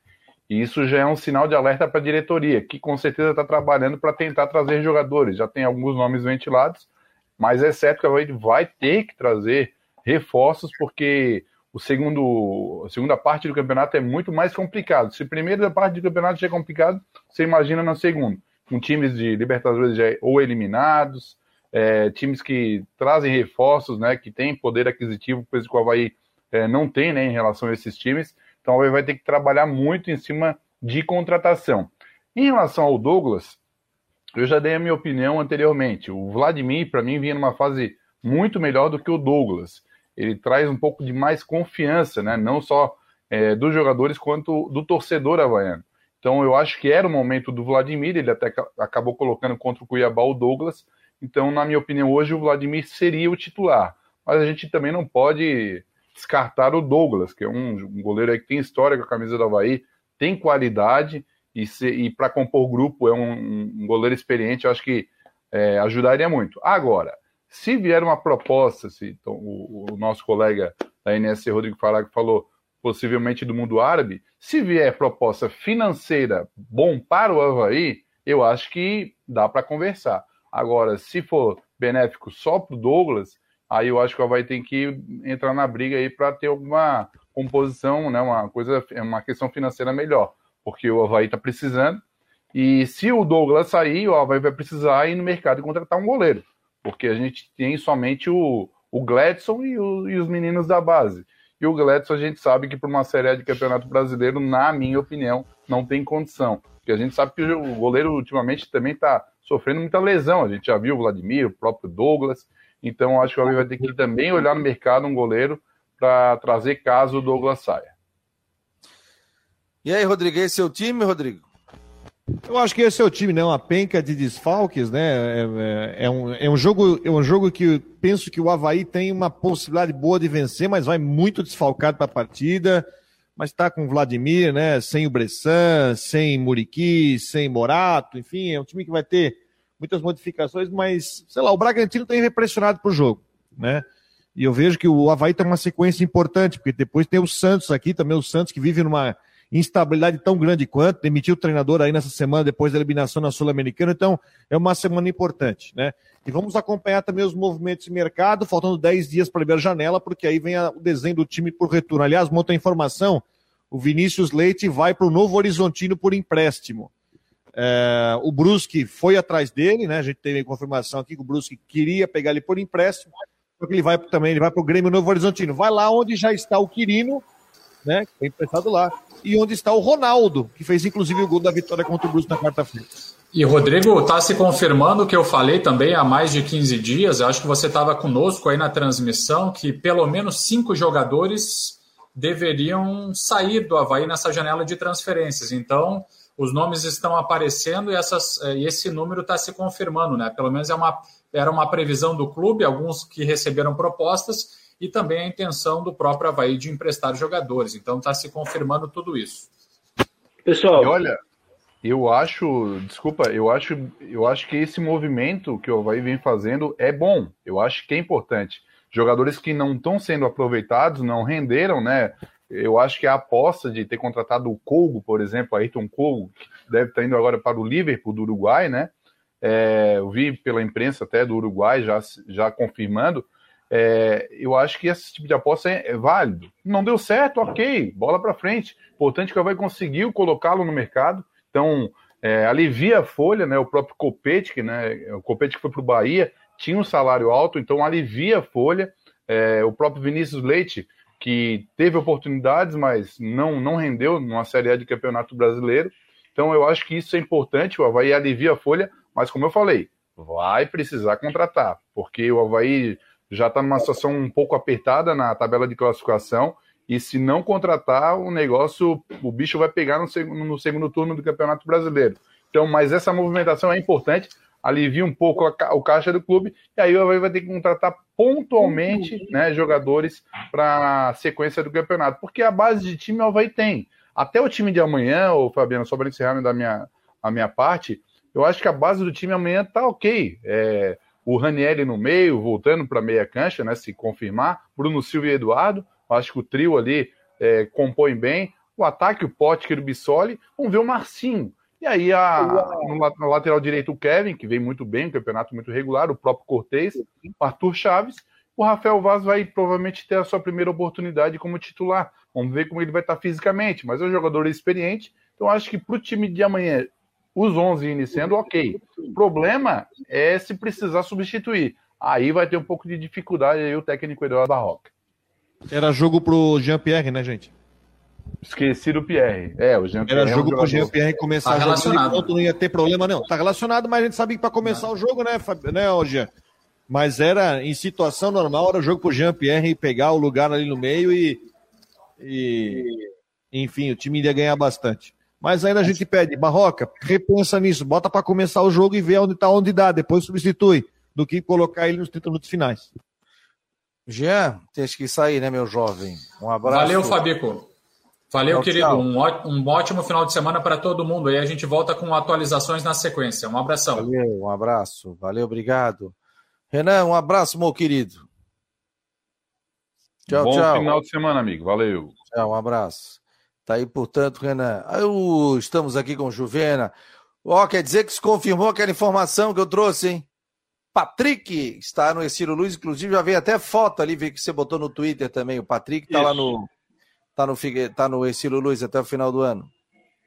E isso já é um sinal de alerta para a diretoria, que com certeza está trabalhando para tentar trazer jogadores. Já tem alguns nomes ventilados, mas é certo que a vai ter que trazer reforços, porque o segundo, a segunda parte do campeonato é muito mais complicado. Se a primeira parte do campeonato já é complicado, você imagina na segunda. Com times de Libertadores já ou eliminados, é, times que trazem reforços, né, que têm poder aquisitivo, coisa que o Havaí é, não tem né, em relação a esses times. Então ele vai ter que trabalhar muito em cima de contratação. Em relação ao Douglas, eu já dei a minha opinião anteriormente. O Vladimir, para mim, vinha numa fase muito melhor do que o Douglas. Ele traz um pouco de mais confiança, né? não só é, dos jogadores, quanto do torcedor havaiano. Então eu acho que era o momento do Vladimir, ele até acabou colocando contra o Cuiabá o Douglas. Então, na minha opinião, hoje o Vladimir seria o titular. Mas a gente também não pode descartar o Douglas, que é um, um goleiro que tem história com a camisa do Havaí, tem qualidade e, e para compor grupo é um, um, goleiro experiente, eu acho que é, ajudaria muito. Agora, se vier uma proposta, se então, o, o, nosso colega da NSC, Rodrigo Farag, falou possivelmente do mundo árabe, se vier proposta financeira bom para o Havaí, eu acho que dá para conversar. Agora, se for benéfico só para o Douglas, aí eu acho que o Havaí tem que entrar na briga aí para ter alguma composição, né, uma coisa, uma questão financeira melhor, porque o Havaí está precisando. E se o Douglas sair, o Havaí vai precisar ir no mercado e contratar um goleiro, porque a gente tem somente o, o Gladson e, o, e os meninos da base. E o Gladson a gente sabe que por uma série de campeonato brasileiro, na minha opinião, não tem condição. Porque a gente sabe que o goleiro ultimamente também está sofrendo muita lesão. A gente já viu o Vladimir, o próprio Douglas. Então, acho que o Havaí vai ter que também olhar no mercado um goleiro para trazer caso o Douglas saia. E aí, Rodrigo, esse é o time, Rodrigo? Eu acho que esse é o time, né? Uma penca de desfalques, né? É, é, é, um, é, um jogo, é um jogo que penso que o Havaí tem uma possibilidade boa de vencer, mas vai muito desfalcado para a partida. Mas está com o Vladimir, né? Sem o Bressan, sem Muriqui, sem Morato, enfim, é um time que vai ter muitas modificações, mas, sei lá, o Bragantino tem repressionado para o jogo, né? E eu vejo que o Havaí tem uma sequência importante, porque depois tem o Santos aqui, também o Santos que vive numa instabilidade tão grande quanto, demitiu o treinador aí nessa semana depois da eliminação na Sul-Americana, então é uma semana importante, né? E vamos acompanhar também os movimentos de mercado, faltando 10 dias para abrir a janela, porque aí vem a, o desenho do time por retorno. Aliás, monta a informação, o Vinícius Leite vai para o Novo Horizontino por empréstimo. É, o Brusque foi atrás dele, né? A gente teve confirmação aqui que o Brusque queria pegar ele por empréstimo, só que ele vai também, ele vai para o Grêmio Novo Horizontino. Vai lá onde já está o Quirino, né? Que foi emprestado lá. E onde está o Ronaldo, que fez inclusive o gol da vitória contra o Bruce na quarta-feira. E Rodrigo, está se confirmando o que eu falei também há mais de 15 dias. Acho que você estava conosco aí na transmissão, que pelo menos cinco jogadores deveriam sair do Havaí nessa janela de transferências. Então, os nomes estão aparecendo e, essas, eh, e esse número está se confirmando, né? Pelo menos é uma, era uma previsão do clube, alguns que receberam propostas, e também a intenção do próprio Havaí de emprestar jogadores. Então está se confirmando tudo isso. Pessoal. E olha, eu acho, desculpa, eu acho, eu acho que esse movimento que o Havaí vem fazendo é bom. Eu acho que é importante. Jogadores que não estão sendo aproveitados, não renderam, né? Eu acho que a aposta de ter contratado o Colgo, por exemplo, Ayrton Colgo, que deve estar indo agora para o Liverpool do Uruguai, né? É, eu vi pela imprensa até do Uruguai já, já confirmando. É, eu acho que esse tipo de aposta é, é válido. Não deu certo, ok, bola para frente. Importante que ela vai conseguir colocá-lo no mercado. Então, é, alivia a folha, né? O próprio Copete, que, né? O Copete que foi para o Bahia tinha um salário alto, então alivia a folha. É, o próprio Vinícius Leite que teve oportunidades, mas não, não rendeu numa Série A de Campeonato Brasileiro. Então eu acho que isso é importante, o Havaí alivia a folha, mas como eu falei, vai precisar contratar, porque o Havaí já está numa situação um pouco apertada na tabela de classificação, e se não contratar, o negócio, o bicho vai pegar no segundo, no segundo turno do Campeonato Brasileiro. Então, mas essa movimentação é importante, alivia um pouco a, o caixa do clube, e aí o Havaí vai ter que contratar pontualmente uhum. né, jogadores para a sequência do campeonato, porque a base de time o Havaí tem. Até o time de amanhã, o Fabiano, só para encerrar da minha, a minha parte, eu acho que a base do time amanhã tá ok. É, o Ranielli no meio, voltando para meia cancha, né, se confirmar, Bruno Silva e Eduardo, acho que o trio ali é, compõe bem. O ataque, o Pote, o Bissoli, vamos ver o Marcinho. E aí, a, no, no, lateral direito, o Kevin, que vem muito bem, um campeonato muito regular, o próprio Cortez, o Arthur Chaves. O Rafael Vaz vai provavelmente ter a sua primeira oportunidade como titular. Vamos ver como ele vai estar fisicamente, mas é um jogador experiente. Então, acho que para o time de amanhã, os 11 iniciando, ok. O problema é se precisar substituir. Aí vai ter um pouco de dificuldade aí o técnico Eduardo Barroca. Era jogo pro Jean-Pierre, né, gente? Esqueci do Pierre. É, o Jean Pierre. Era jogo é um pro Jean Pierre começar tá jogando ponto, não ia ter problema, não. Tá relacionado, mas a gente sabia que para começar não. o jogo, né, Fab... né, Jean? Mas era em situação normal, era o jogo pro Jean Pierre pegar o lugar ali no meio e. e... Enfim, o time iria ganhar bastante. Mas ainda a gente pede, Barroca, repensa nisso, bota para começar o jogo e vê onde tá onde dá, depois substitui, do que colocar ele nos 30 minutos finais. Jean, tem que sair, né, meu jovem? Um abraço. Valeu, Fabico. Valeu, tchau, querido. Tchau. Um, um ótimo final de semana para todo mundo. Aí a gente volta com atualizações na sequência. Um abração. Valeu, um abraço. Valeu, obrigado. Renan, um abraço, meu querido. Tchau, Bom tchau. final de semana, amigo. Valeu. Tchau, um abraço. Tá aí, portanto, Renan. Eu, estamos aqui com o Juvena. Ó, oh, quer dizer que se confirmou aquela informação que eu trouxe, hein? Patrick está no Estilo Luz, inclusive já veio até foto ali, vi que você botou no Twitter também. O Patrick está lá no tá no, tá no Estilo Luz até o final do ano.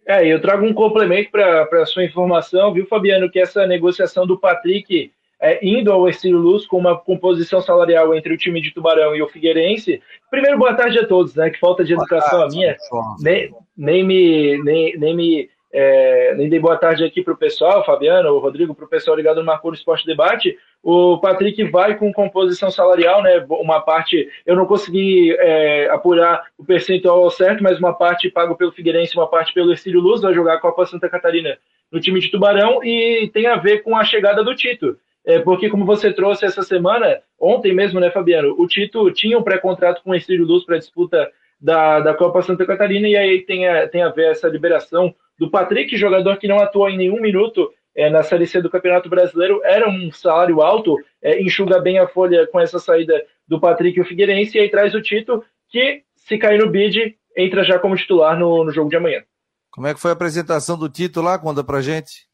É, eu trago um complemento para a sua informação, viu, Fabiano, que essa negociação do Patrick é, indo ao Estilo Luz com uma composição salarial entre o time de Tubarão e o Figueirense. Primeiro, boa tarde a todos, né? Que falta de educação tarde, a minha. Nem, nem me, nem, nem me é, nem dei boa tarde aqui para o pessoal, Fabiano, o Rodrigo, para o pessoal ligado no Marcou no Esporte Debate. O Patrick vai com composição salarial, né? Uma parte, eu não consegui é, apurar o percentual certo, mas uma parte pago pelo Figueirense, uma parte pelo Estilo Luz, vai jogar a Copa Santa Catarina no time de Tubarão e tem a ver com a chegada do Tito. É, porque, como você trouxe essa semana, ontem mesmo, né, Fabiano? O Tito tinha um pré-contrato com o Estilo Luz para disputa da, da Copa Santa Catarina, e aí tem a, tem a ver essa liberação do Patrick, jogador que não atuou em nenhum minuto é, na Série C do Campeonato Brasileiro, era um salário alto, é, enxuga bem a folha com essa saída do Patrick e o Figueirense, e aí traz o Tito, que, se cair no bid, entra já como titular no, no jogo de amanhã. Como é que foi a apresentação do Tito lá? Conta pra gente.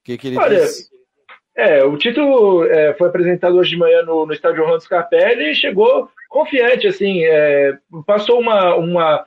O que, que ele Olha, disse? É, o Tito é, foi apresentado hoje de manhã no, no estádio Orlando Scarpelli e chegou confiante, assim, é, passou uma, uma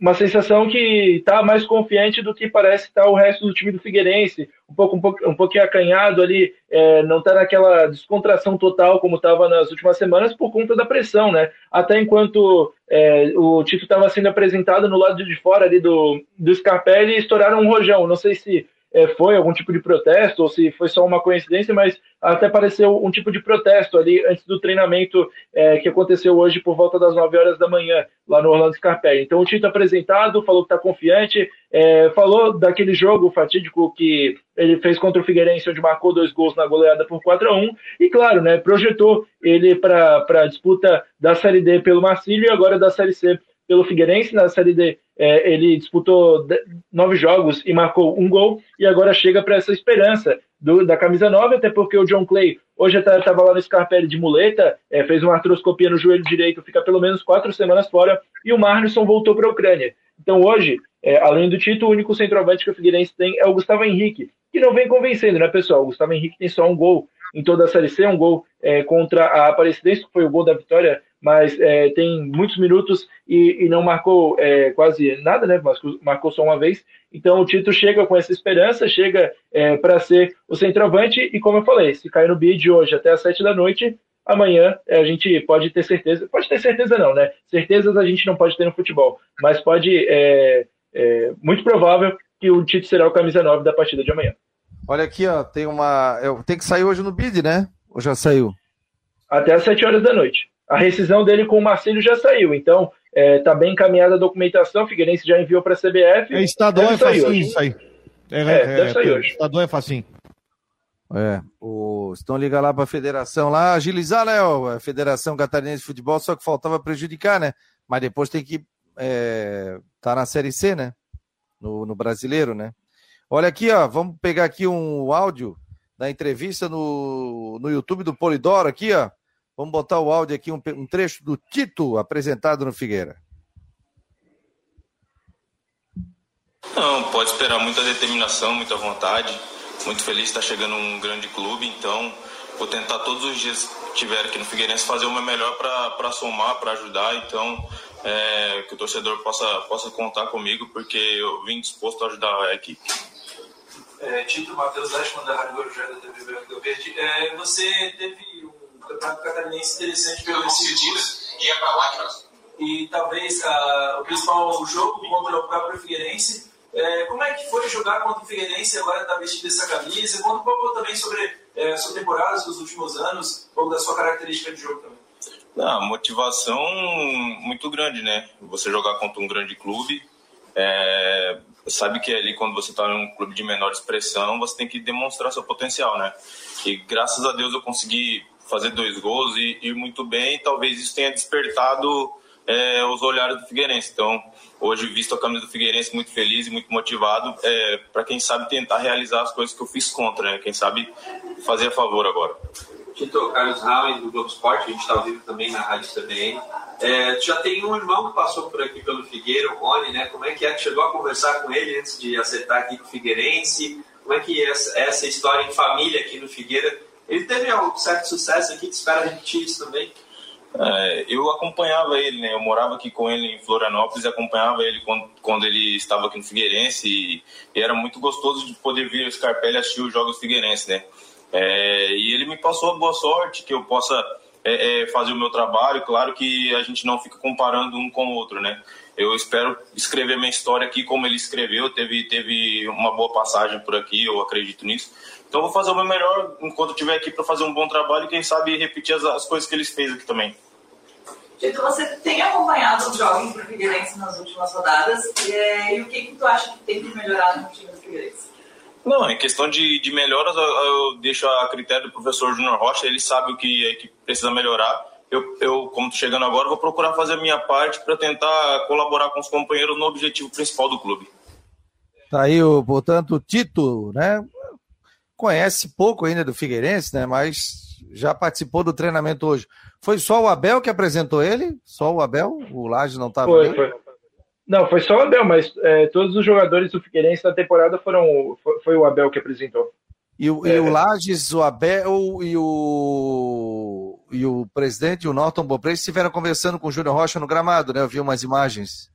uma sensação que está mais confiante do que parece estar tá o resto do time do Figueirense, um pouco um, pouco, um pouquinho acanhado ali, é, não está naquela descontração total como estava nas últimas semanas por conta da pressão, né? Até enquanto é, o Tito estava sendo apresentado no lado de fora ali do, do Scarpelli, estouraram um rojão. Não sei se é, foi algum tipo de protesto ou se foi só uma coincidência, mas até pareceu um tipo de protesto ali antes do treinamento é, que aconteceu hoje por volta das 9 horas da manhã, lá no Orlando Scarpelli. Então o Tito apresentado, falou que está confiante, é, falou daquele jogo fatídico que ele fez contra o Figueirense, onde marcou dois gols na goleada por 4 a 1 e claro, né, projetou ele para a disputa da Série D pelo Marcílio e agora da Série C pelo Figueirense. Na Série D, é, ele disputou nove jogos e marcou um gol, e agora chega para essa esperança do, da camisa 9, até porque o John Clay hoje estava lá no Scarpelli de muleta, é, fez uma artroscopia no joelho direito, fica pelo menos quatro semanas fora, e o Marlisson voltou para a Ucrânia. Então hoje, é, além do Tito, o único centroavante que o Figueirense tem é o Gustavo Henrique, que não vem convencendo, né, pessoal? O Gustavo Henrique tem só um gol em toda a Série C, um gol é, contra a Aparecidense, que foi o gol da vitória mas é, tem muitos minutos e, e não marcou é, quase nada, né? Marcou, marcou, só uma vez. Então o Tito chega com essa esperança, chega é, para ser o centroavante e como eu falei, se cair no bid hoje até às sete da noite, amanhã é, a gente pode ter certeza, pode ter certeza não, né? Certezas a gente não pode ter no futebol, mas pode, é, é, muito provável que o Tito será o camisa 9 da partida de amanhã. Olha aqui, ó, tem uma, tem que sair hoje no bid, né? Ou já saiu? Até às sete horas da noite a rescisão dele com o Marcílio já saiu, então está é, tá bem encaminhada a documentação, o Figueirense já enviou para a CBF. É estadual é facinho isso aí. É, é, deve é, sair hoje. Estadual é facinho. É, o, estão ligando lá para a federação lá, agilizar, né, a Federação Catarinense de Futebol, só que faltava prejudicar, né? Mas depois tem que é, tá na Série C, né? No, no brasileiro, né? Olha aqui, ó, vamos pegar aqui um áudio da entrevista no, no YouTube do Polidoro aqui, ó. Vamos botar o áudio aqui, um, um trecho do Tito apresentado no Figueira. Não, pode esperar muita determinação, muita vontade. Muito feliz estar chegando um grande clube, então vou tentar todos os dias que tiver aqui no Figueirense fazer o meu melhor para somar, para ajudar. Então, é, que o torcedor possa, possa contar comigo, porque eu vim disposto a ajudar a equipe. É, Tito Matheus Ashman, da Rádio Guarujá da TV Verde. É, você teve um campeonato catarinense interessante pelo decidido. E talvez uh, o principal jogo contra o próprio Figueirense. É, como é que foi jogar contra o Figueirense agora está vestido essa camisa? Conta um pouco também sobre é, a sua temporada, dos últimos anos, um pouco da sua característica de jogo também. Não, motivação muito grande, né? Você jogar contra um grande clube, é, sabe que ali quando você está em um clube de menor expressão, você tem que demonstrar seu potencial, né? E graças a Deus eu consegui fazer dois gols e ir muito bem. talvez isso tenha despertado é, os olhares do Figueirense. Então, hoje, visto a camisa do Figueirense, muito feliz e muito motivado é, para quem sabe tentar realizar as coisas que eu fiz contra, né? Quem sabe fazer a favor agora. Tito, Carlos Rauen, do Globo Esporte, a gente está vivo também na Rádio CBN. É, já tem um irmão que passou por aqui pelo Figueira, o Rony, né? Como é que é chegou a conversar com ele antes de acertar aqui com o Figueirense? Como é que é essa, história em família aqui no Figueira ele teve um certo sucesso aqui, que espera repetir isso também. É, eu acompanhava ele, né? Eu morava aqui com ele em Florianópolis e acompanhava ele quando, quando ele estava aqui no Figueirense e, e era muito gostoso de poder vir o Scarpelli assistir os jogos Figueirense, né? É, e ele me passou a boa sorte que eu possa é, é, fazer o meu trabalho. Claro que a gente não fica comparando um com o outro, né? Eu espero escrever minha história aqui como ele escreveu. Teve, teve uma boa passagem por aqui, eu acredito nisso. Então vou fazer o meu melhor enquanto estiver aqui para fazer um bom trabalho e quem sabe repetir as, as coisas que eles fez aqui também. Tito, você tem acompanhado os jogos do Figueirense nas últimas rodadas e, e o que, que tu acha que tem que melhorar no time do Figueirense? Não, em questão de, de melhoras, eu, eu deixo a critério do professor Júnior Rocha, ele sabe o que, que precisa melhorar. Eu, eu, como estou chegando agora, vou procurar fazer a minha parte para tentar colaborar com os companheiros no objetivo principal do clube. Tá aí, portanto, o Tito, né? conhece pouco ainda do Figueirense, né? Mas já participou do treinamento hoje. Foi só o Abel que apresentou ele? Só o Abel? O Laje não estava foi, foi, Não, foi só o Abel, mas é, todos os jogadores do Figueirense da temporada foram foi, foi o Abel que apresentou. E, o, é. e o Lages, o Abel e o, e o presidente, o Norton Bopré, estiveram conversando com o Júnior Rocha no gramado, né? Eu vi umas imagens.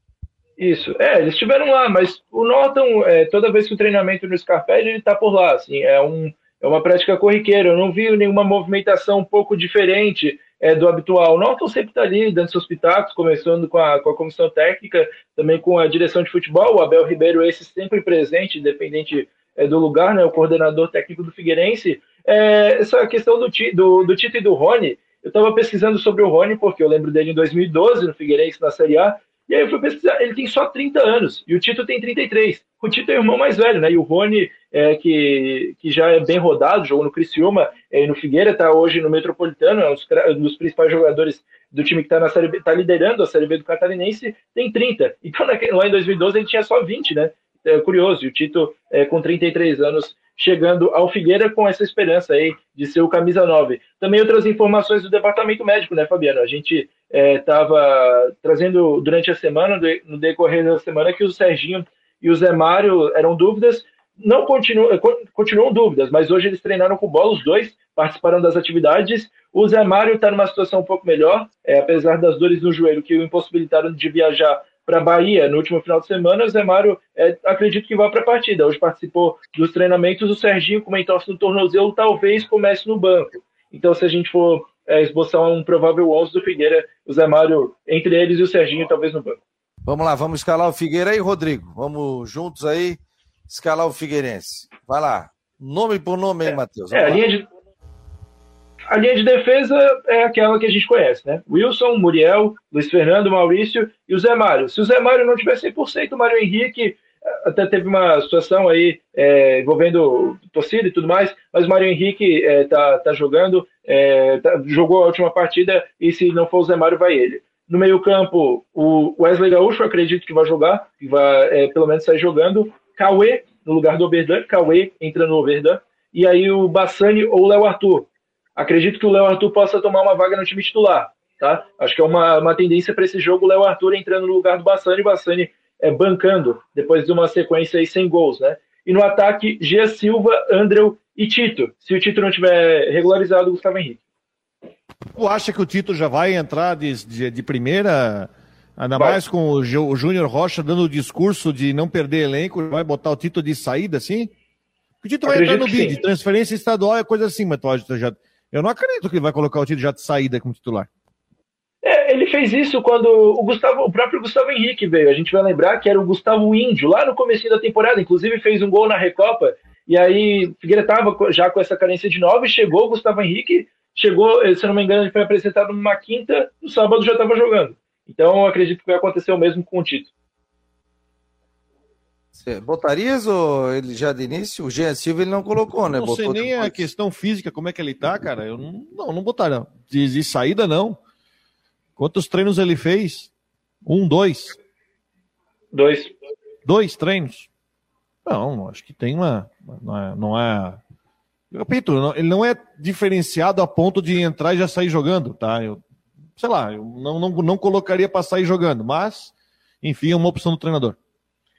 Isso, é, eles estiveram lá, mas o Norton, é, toda vez que o treinamento no Scarpelli, ele tá por lá, assim, é, um, é uma prática corriqueira, eu não vi nenhuma movimentação um pouco diferente é, do habitual. O Norton sempre está ali, dando seus pitacos, começando com a, com a comissão técnica, também com a direção de futebol, o Abel Ribeiro, esse sempre presente, independente é, do lugar, né, o coordenador técnico do Figueirense. É, essa questão do, do, do Tito e do Rony, eu estava pesquisando sobre o Rony, porque eu lembro dele em 2012, no Figueirense, na Série A, e aí eu fui pesquisar, ele tem só 30 anos, e o Tito tem 33. O Tito é o irmão mais velho, né? E o Rony, é, que, que já é bem rodado, jogou no Criciúma é, no Figueira, está hoje no Metropolitano, é um dos principais jogadores do time que está na série B, tá liderando a Série B do Catarinense, tem 30. Então lá em 2012 ele tinha só 20, né? É curioso, e o Tito é, com 33 anos chegando ao Figueira com essa esperança aí de ser o camisa 9. Também outras informações do departamento médico, né, Fabiano? A gente estava é, trazendo durante a semana, no decorrer da semana, que o Serginho e o Zé Mário eram dúvidas, não continuam, continuam dúvidas, mas hoje eles treinaram com bola, os dois participaram das atividades. O Zé Mário está numa situação um pouco melhor, é, apesar das dores no joelho que o impossibilitaram de viajar para a Bahia no último final de semana. O Zé Mário é, acredito que vai para a partida. Hoje participou dos treinamentos. O Serginho, com uma entorse no tornozelo, talvez comece no banco. Então, se a gente for é, esboçar um provável 11 do Figueira, o Zé Mário, entre eles e o Serginho, talvez no banco. Vamos lá, vamos escalar o Figueira aí, Rodrigo. Vamos juntos aí escalar o Figueirense. Vai lá. Nome por nome aí, é, Matheus. É, a linha de a linha de defesa é aquela que a gente conhece, né? Wilson, Muriel, Luiz Fernando, Maurício e o Zé Mário. Se o Zé Mário não tiver 100%, o Mário Henrique até teve uma situação aí é, envolvendo torcida e tudo mais, mas o Mário Henrique é, tá, tá jogando, é, tá, jogou a última partida e se não for o Zé Mário, vai ele. No meio campo, o Wesley Gaúcho, acredito que vai jogar, que vai pelo menos sair jogando. Cauê, no lugar do Oberdan, Cauê entra no Oberdan. E aí o Bassani ou o Léo Arthur. Acredito que o Léo Arthur possa tomar uma vaga no time titular. Tá? Acho que é uma, uma tendência para esse jogo o Léo Arthur entrando no lugar do Bassani Bassani é, bancando depois de uma sequência aí sem gols. Né? E no ataque, Gia Silva, Andrew e Tito. Se o Tito não tiver regularizado, o Gustavo Henrique. Tu acha que o Tito já vai entrar de, de, de primeira? Ainda vai. mais com o Júnior Rocha dando o discurso de não perder elenco, vai botar o Tito de saída assim? O Tito vai entrar no bid, transferência estadual é coisa assim, mas tu já, eu não acredito que ele vai colocar o Tito já de saída como titular. É, ele fez isso quando o, Gustavo, o próprio Gustavo Henrique veio. A gente vai lembrar que era o Gustavo Índio, lá no começo da temporada, inclusive fez um gol na Recopa. E aí, Figueira estava já com essa carência de nove, chegou o Gustavo Henrique, chegou, se não me engano, ele foi apresentado numa quinta, no sábado já estava jogando. Então, acredito que vai acontecer o mesmo com o Tito. Botarias ou ele já de início? O Jean Silva ele não colocou, né? Não Botou sei nem a questão física, como é que ele tá, cara. Eu não, não, não botaria. De, de saída, não. Quantos treinos ele fez? Um, dois? Dois. Dois treinos? Não, acho que tem uma. Não é. Não é eu repito, ele não é diferenciado a ponto de entrar e já sair jogando, tá? Eu, sei lá, eu não, não, não colocaria para sair jogando, mas, enfim, é uma opção do treinador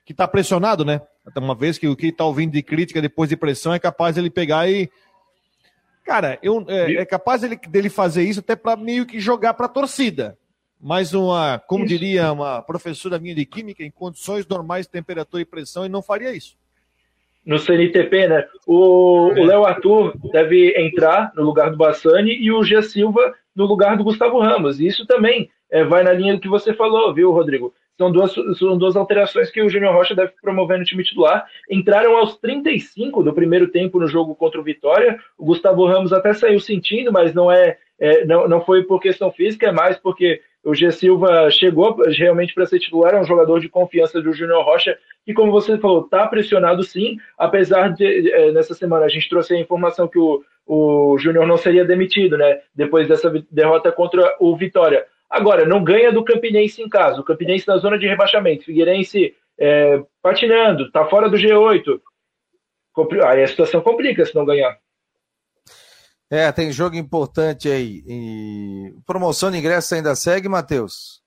que está pressionado, né? Uma vez que o que está ouvindo de crítica depois de pressão é capaz ele pegar e. Cara, eu, é, é capaz ele, dele fazer isso até para meio que jogar para a torcida. Mas uma, como isso. diria uma professora minha de química, em condições normais temperatura e pressão, ele não faria isso. No CNTP, né? O Léo Arthur deve entrar no lugar do Bassani e o Gia Silva no lugar do Gustavo Ramos. E isso também é, vai na linha do que você falou, viu, Rodrigo? São duas, são duas alterações que o Júnior Rocha deve promover no time titular. Entraram aos 35 do primeiro tempo no jogo contra o Vitória. O Gustavo Ramos até saiu sentindo, mas não é, é não, não foi por questão física, é mais porque o G Silva chegou realmente para ser titular, é um jogador de confiança do Júnior Rocha, e como você falou, está pressionado sim, apesar de é, nessa semana a gente trouxe a informação que o, o Júnior não seria demitido, né? Depois dessa derrota contra o Vitória. Agora, não ganha do Campinense em casa. O Campinense na zona de rebaixamento. Figueirense é, patinando, está fora do G8. Aí a situação complica se não ganhar. É, tem jogo importante aí. E... Promoção de ingressos ainda segue, Matheus?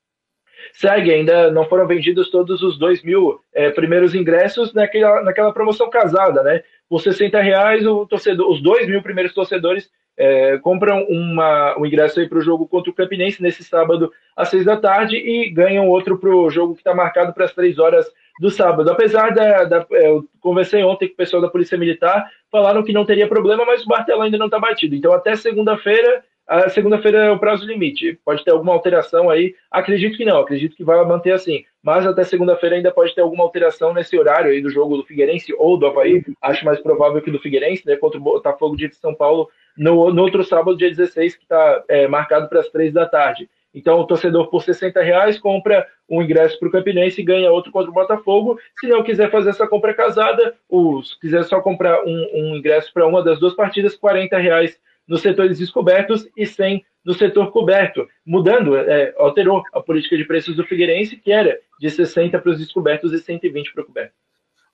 Segue, ainda não foram vendidos todos os dois mil é, primeiros ingressos naquela, naquela promoção casada, né? Por 60 reais, o torcedor, os dois mil primeiros torcedores é, compram uma, um ingresso aí para o jogo contra o Campinense nesse sábado às seis da tarde e ganham outro para o jogo que está marcado para as três horas do sábado. Apesar da, da é, eu conversei ontem com o pessoal da Polícia Militar, falaram que não teria problema, mas o martelo ainda não está batido. Então até segunda-feira a segunda-feira é o prazo limite. Pode ter alguma alteração aí. Acredito que não, acredito que vai manter assim. Mas até segunda-feira ainda pode ter alguma alteração nesse horário aí do jogo do Figueirense ou do Havaí. Acho mais provável que do Figueirense, né? Contra o Botafogo de São Paulo no, no outro sábado, dia 16, que está é, marcado para as três da tarde. Então, o torcedor, por 60 reais, compra um ingresso para o Campinense e ganha outro contra o Botafogo. Se não quiser fazer essa compra casada, os quiser só comprar um, um ingresso para uma das duas partidas, 40 reais nos setores descobertos e 100 no setor coberto, mudando, é, alterou a política de preços do Figueirense, que era de 60 para os descobertos e 120 para o coberto.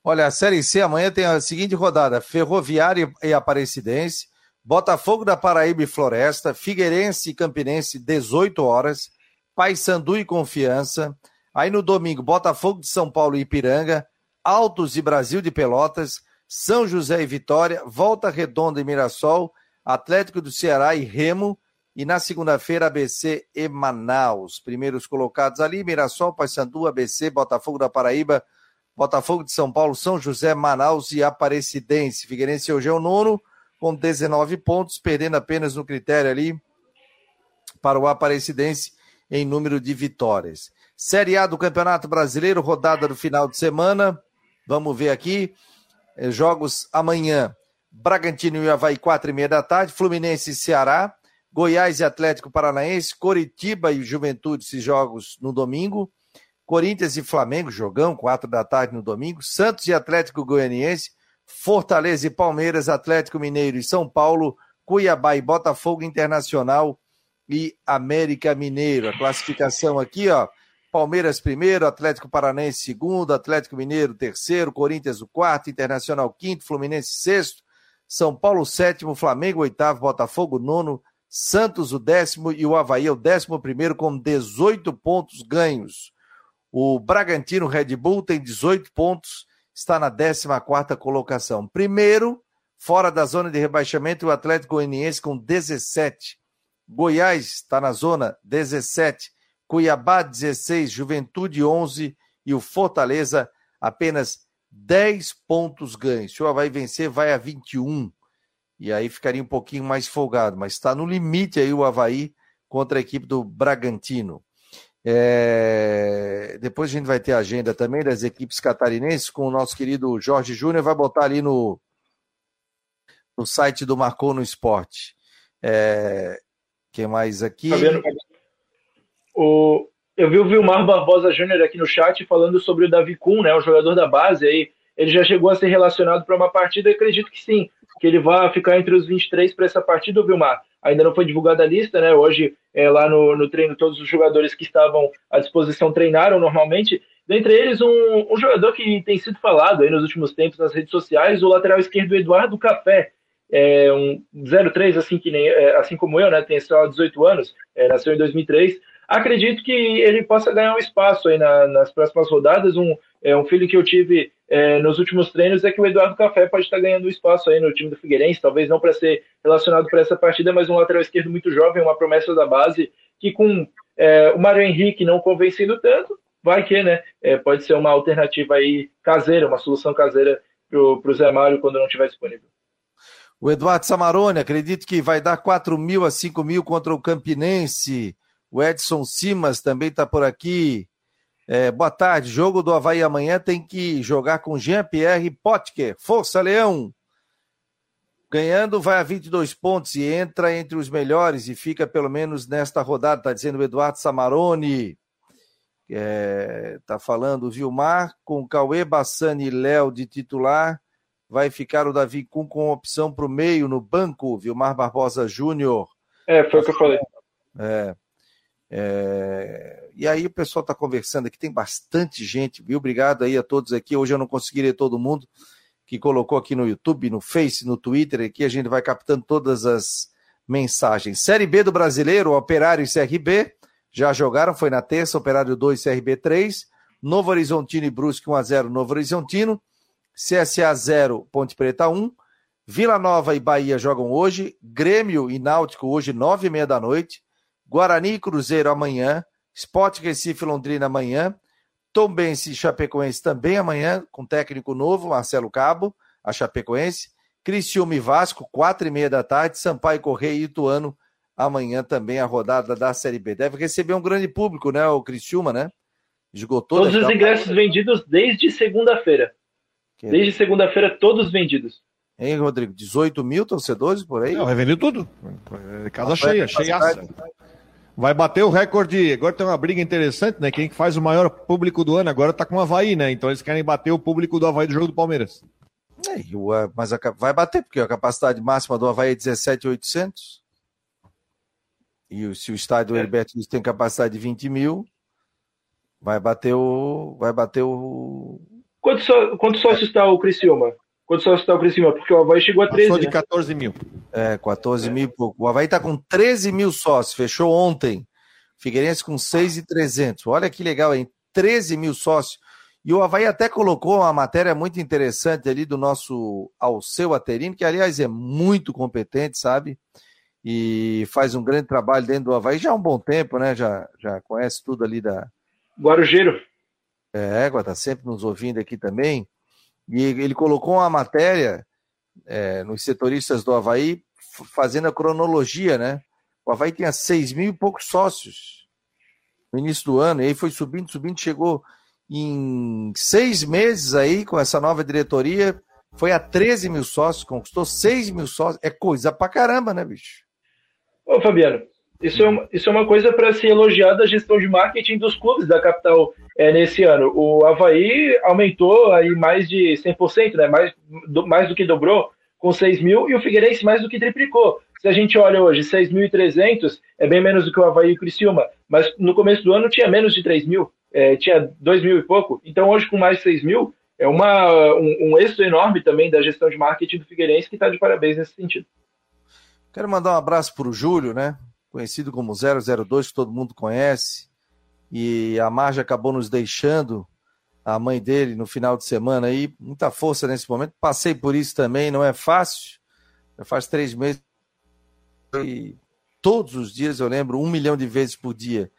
Olha, a Série C amanhã tem a seguinte rodada: Ferroviária e Aparecidense, Botafogo da Paraíba e Floresta, Figueirense e Campinense, 18 horas, Paysandu e Confiança. Aí no domingo, Botafogo de São Paulo e Ipiranga, Altos e Brasil de Pelotas, São José e Vitória, Volta Redonda e Mirassol, Atlético do Ceará e Remo. E na segunda-feira, ABC e Manaus. Primeiros colocados ali: Mirassol, Paysandu, ABC, Botafogo da Paraíba, Botafogo de São Paulo, São José, Manaus e Aparecidense. Figueirense hoje é o nono, com 19 pontos, perdendo apenas no critério ali para o Aparecidense em número de vitórias. Série A do Campeonato Brasileiro, rodada do final de semana. Vamos ver aqui. Eh, jogos amanhã. Bragantino e Havaí, quatro e meia da tarde, Fluminense e Ceará, Goiás e Atlético Paranaense, Coritiba e Juventude, esses jogos no domingo, Corinthians e Flamengo, jogão, quatro da tarde no domingo, Santos e Atlético Goianiense, Fortaleza e Palmeiras, Atlético Mineiro e São Paulo, Cuiabá e Botafogo Internacional e América Mineiro. A classificação aqui, ó, Palmeiras primeiro, Atlético Paranaense segundo, Atlético Mineiro terceiro, Corinthians o quarto, Internacional quinto, Fluminense sexto, são Paulo, sétimo, Flamengo, oitavo, Botafogo, nono, Santos, o décimo e o Havaí, o décimo primeiro, com 18 pontos ganhos. O Bragantino Red Bull tem 18 pontos, está na 14 colocação. Primeiro, fora da zona de rebaixamento, o Atlético Goianiense com 17. Goiás está na zona 17. Cuiabá 16, Juventude 11 e o Fortaleza apenas 10 pontos ganhos. Se o Havaí vencer, vai a 21. E aí ficaria um pouquinho mais folgado, mas está no limite aí o Havaí contra a equipe do Bragantino. É... Depois a gente vai ter a agenda também das equipes catarinenses com o nosso querido Jorge Júnior, vai botar ali no, no site do Marcou no Esporte. É... Quem mais aqui? Fabiano, o, eu vi o Vilmar Barbosa Júnior aqui no chat falando sobre o Davi Kuhn, né, o jogador da base aí. Ele já chegou a ser relacionado para uma partida, acredito que sim, que ele vai ficar entre os 23 para essa partida, o Vilmar. Ainda não foi divulgada a lista, né? Hoje, é, lá no, no treino, todos os jogadores que estavam à disposição treinaram normalmente. Dentre eles, um, um jogador que tem sido falado aí nos últimos tempos nas redes sociais, o lateral esquerdo Eduardo Café, é um 03, assim, que nem, é, assim como eu, né? Tem só 18 anos, é, nasceu em 2003 acredito que ele possa ganhar um espaço aí na, nas próximas rodadas. Um, é, um filho que eu tive é, nos últimos treinos é que o Eduardo Café pode estar ganhando espaço aí no time do Figueirense, talvez não para ser relacionado para essa partida, mas um lateral esquerdo muito jovem, uma promessa da base, que com é, o Mário Henrique não convencendo tanto, vai que, né? É, pode ser uma alternativa aí caseira, uma solução caseira para o Zé Mário quando não estiver disponível. O Eduardo Samarone, acredito que vai dar 4 mil a 5 mil contra o Campinense. O Edson Simas também está por aqui. É, boa tarde. Jogo do Havaí amanhã tem que jogar com Jean-Pierre Potker. Força, Leão! Ganhando, vai a 22 pontos e entra entre os melhores e fica pelo menos nesta rodada, está dizendo o Eduardo Samarone. É, tá falando o Vilmar, com Cauê Bassani e Léo de titular. Vai ficar o Davi Kuhn com opção para o meio no banco, Vilmar Barbosa Júnior. É, foi o que eu falei. É. É... E aí o pessoal está conversando aqui, tem bastante gente, viu? Obrigado aí a todos aqui. Hoje eu não consegui ler todo mundo que colocou aqui no YouTube, no Face, no Twitter. Aqui a gente vai captando todas as mensagens. Série B do Brasileiro, Operário e CRB já jogaram, foi na terça, Operário 2, CRB 3. Novo Horizontino e Brusque 1x0, Novo Horizontino. CSA 0, Ponte Preta 1. Vila Nova e Bahia jogam hoje. Grêmio e Náutico hoje, nove e meia da noite. Guarani e Cruzeiro amanhã. Sport Recife Londrina amanhã. Tombense e Chapecoense também amanhã, com técnico novo, Marcelo Cabo, a Chapecoense. Criciúma e Vasco, quatro e meia da tarde. Sampaio Correia e Ituano, amanhã também a rodada da Série B. Deve receber um grande público, né, o Criciúma, né? Esgotou. Todos os ingressos vendidos desde segunda-feira. Desde segunda-feira, todos vendidos. Hein, Rodrigo? 18 mil torcedores por aí? Não, vai vender tudo. Casa cheia, cheia. Vai bater o recorde. Agora tem uma briga interessante, né? Quem faz o maior público do ano agora tá com o Havaí, né? Então eles querem bater o público do Havaí do jogo do Palmeiras. É, mas a, vai bater, porque a capacidade máxima do Havaí é 17,800. E se o estádio é. Heriberto tem capacidade de 20 mil, vai bater o. Vai bater o. Quanto, só, quanto sócio está o Criciúma? Quanto sócio está o Criciúma? Porque o Havaí chegou a 13. Passou de 14 né? mil. É, 14 é. mil e pouco. O Havaí está com 13 mil sócios, fechou ontem. Figueirense com 6,300. Olha que legal, hein? 13 mil sócios. E o Havaí até colocou uma matéria muito interessante ali do nosso Alceu Aterino, que aliás é muito competente, sabe? E faz um grande trabalho dentro do Havaí já há um bom tempo, né? Já, já conhece tudo ali da. Guarujeiro. É, está sempre nos ouvindo aqui também. E ele colocou uma matéria é, nos setoristas do Havaí fazendo a cronologia, né? O Havaí tinha seis mil e poucos sócios no início do ano, e aí foi subindo, subindo, chegou em seis meses aí, com essa nova diretoria, foi a 13 mil sócios, conquistou 6 mil sócios. É coisa pra caramba, né, bicho? Ô, Fabiano, isso é uma, isso é uma coisa para se elogiar da gestão de marketing dos clubes da capital é, nesse ano. O Havaí aumentou aí mais de 100%, né? mais, do, mais do que dobrou, com 6 mil, e o Figueirense mais do que triplicou. Se a gente olha hoje, 6.300 é bem menos do que o Havaí e o Criciúma, mas no começo do ano tinha menos de 3 mil é, tinha 2 mil e pouco. Então hoje com mais de 6 mil, é uma, um, um êxito enorme também da gestão de marketing do Figueirense que está de parabéns nesse sentido. Quero mandar um abraço para o Júlio, né? Conhecido como 002, que todo mundo conhece. E a Marja acabou nos deixando, a mãe dele, no final de semana aí. Muita força nesse momento. Passei por isso também, não é fácil. Já faz três meses. E todos os dias eu lembro um milhão de vezes por dia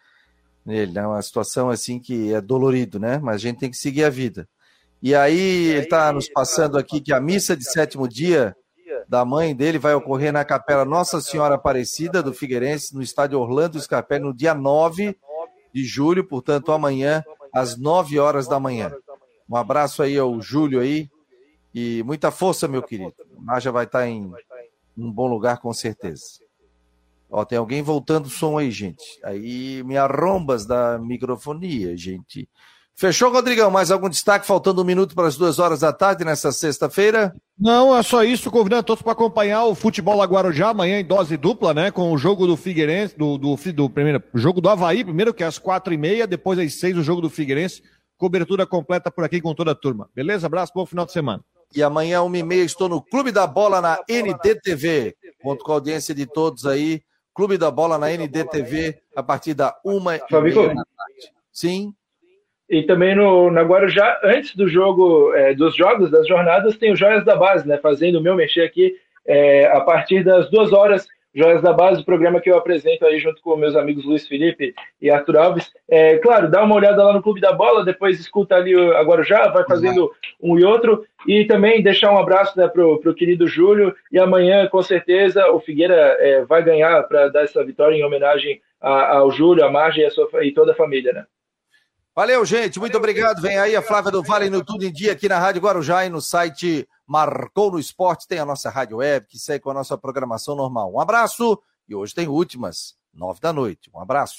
nele, né? Uma situação assim que é dolorido, né? Mas a gente tem que seguir a vida. E aí ele está nos passando aqui que a missa de sétimo dia da mãe dele vai ocorrer na Capela Nossa Senhora Aparecida do Figueirense, no estádio Orlando Scarpelli, no dia 9 de julho, portanto, amanhã, às 9 horas da manhã. Um abraço aí ao Júlio aí e muita força, meu querido. A já vai estar em um bom lugar, com certeza. Ó, tem alguém voltando o som aí, gente. Aí me arrombas da microfonia, gente. Fechou, Rodrigão? Mais algum destaque? Faltando um minuto para as duas horas da tarde nessa sexta-feira? Não, é só isso. Convidando todos para acompanhar o futebol Guarujá amanhã em dose dupla, né? Com o jogo do Figueirense, do, do, do primeiro, jogo do Havaí, primeiro, que é às quatro e meia, depois às seis o jogo do Figueirense. Cobertura completa por aqui com toda a turma. Beleza? Abraço, bom final de semana. E amanhã, uma e meia, estou no Clube da Bola na NDTV. Conto com a audiência de todos aí. Clube da Bola na NDTV a partir da uma e meia da tarde. Sim. E também no, na Guarujá, antes do jogo, é, dos jogos, das jornadas, tem o Joias da Base, né? Fazendo o meu mexer aqui é, a partir das duas horas Joias da Base, o programa que eu apresento aí junto com meus amigos Luiz Felipe e Arthur Alves. É, claro, dá uma olhada lá no Clube da Bola, depois escuta ali agora já, vai fazendo um e outro. E também deixar um abraço né, para o querido Júlio. E amanhã, com certeza, o Figueira é, vai ganhar para dar essa vitória em homenagem a, ao Júlio, a Margem e, a sua, e toda a família, né? Valeu, gente. Muito obrigado. Vem aí a Flávia do Vale no Tudo em Dia aqui na Rádio Guarujá e no site Marcou no Esporte. Tem a nossa rádio web que segue com a nossa programação normal. Um abraço e hoje tem últimas, nove da noite. Um abraço.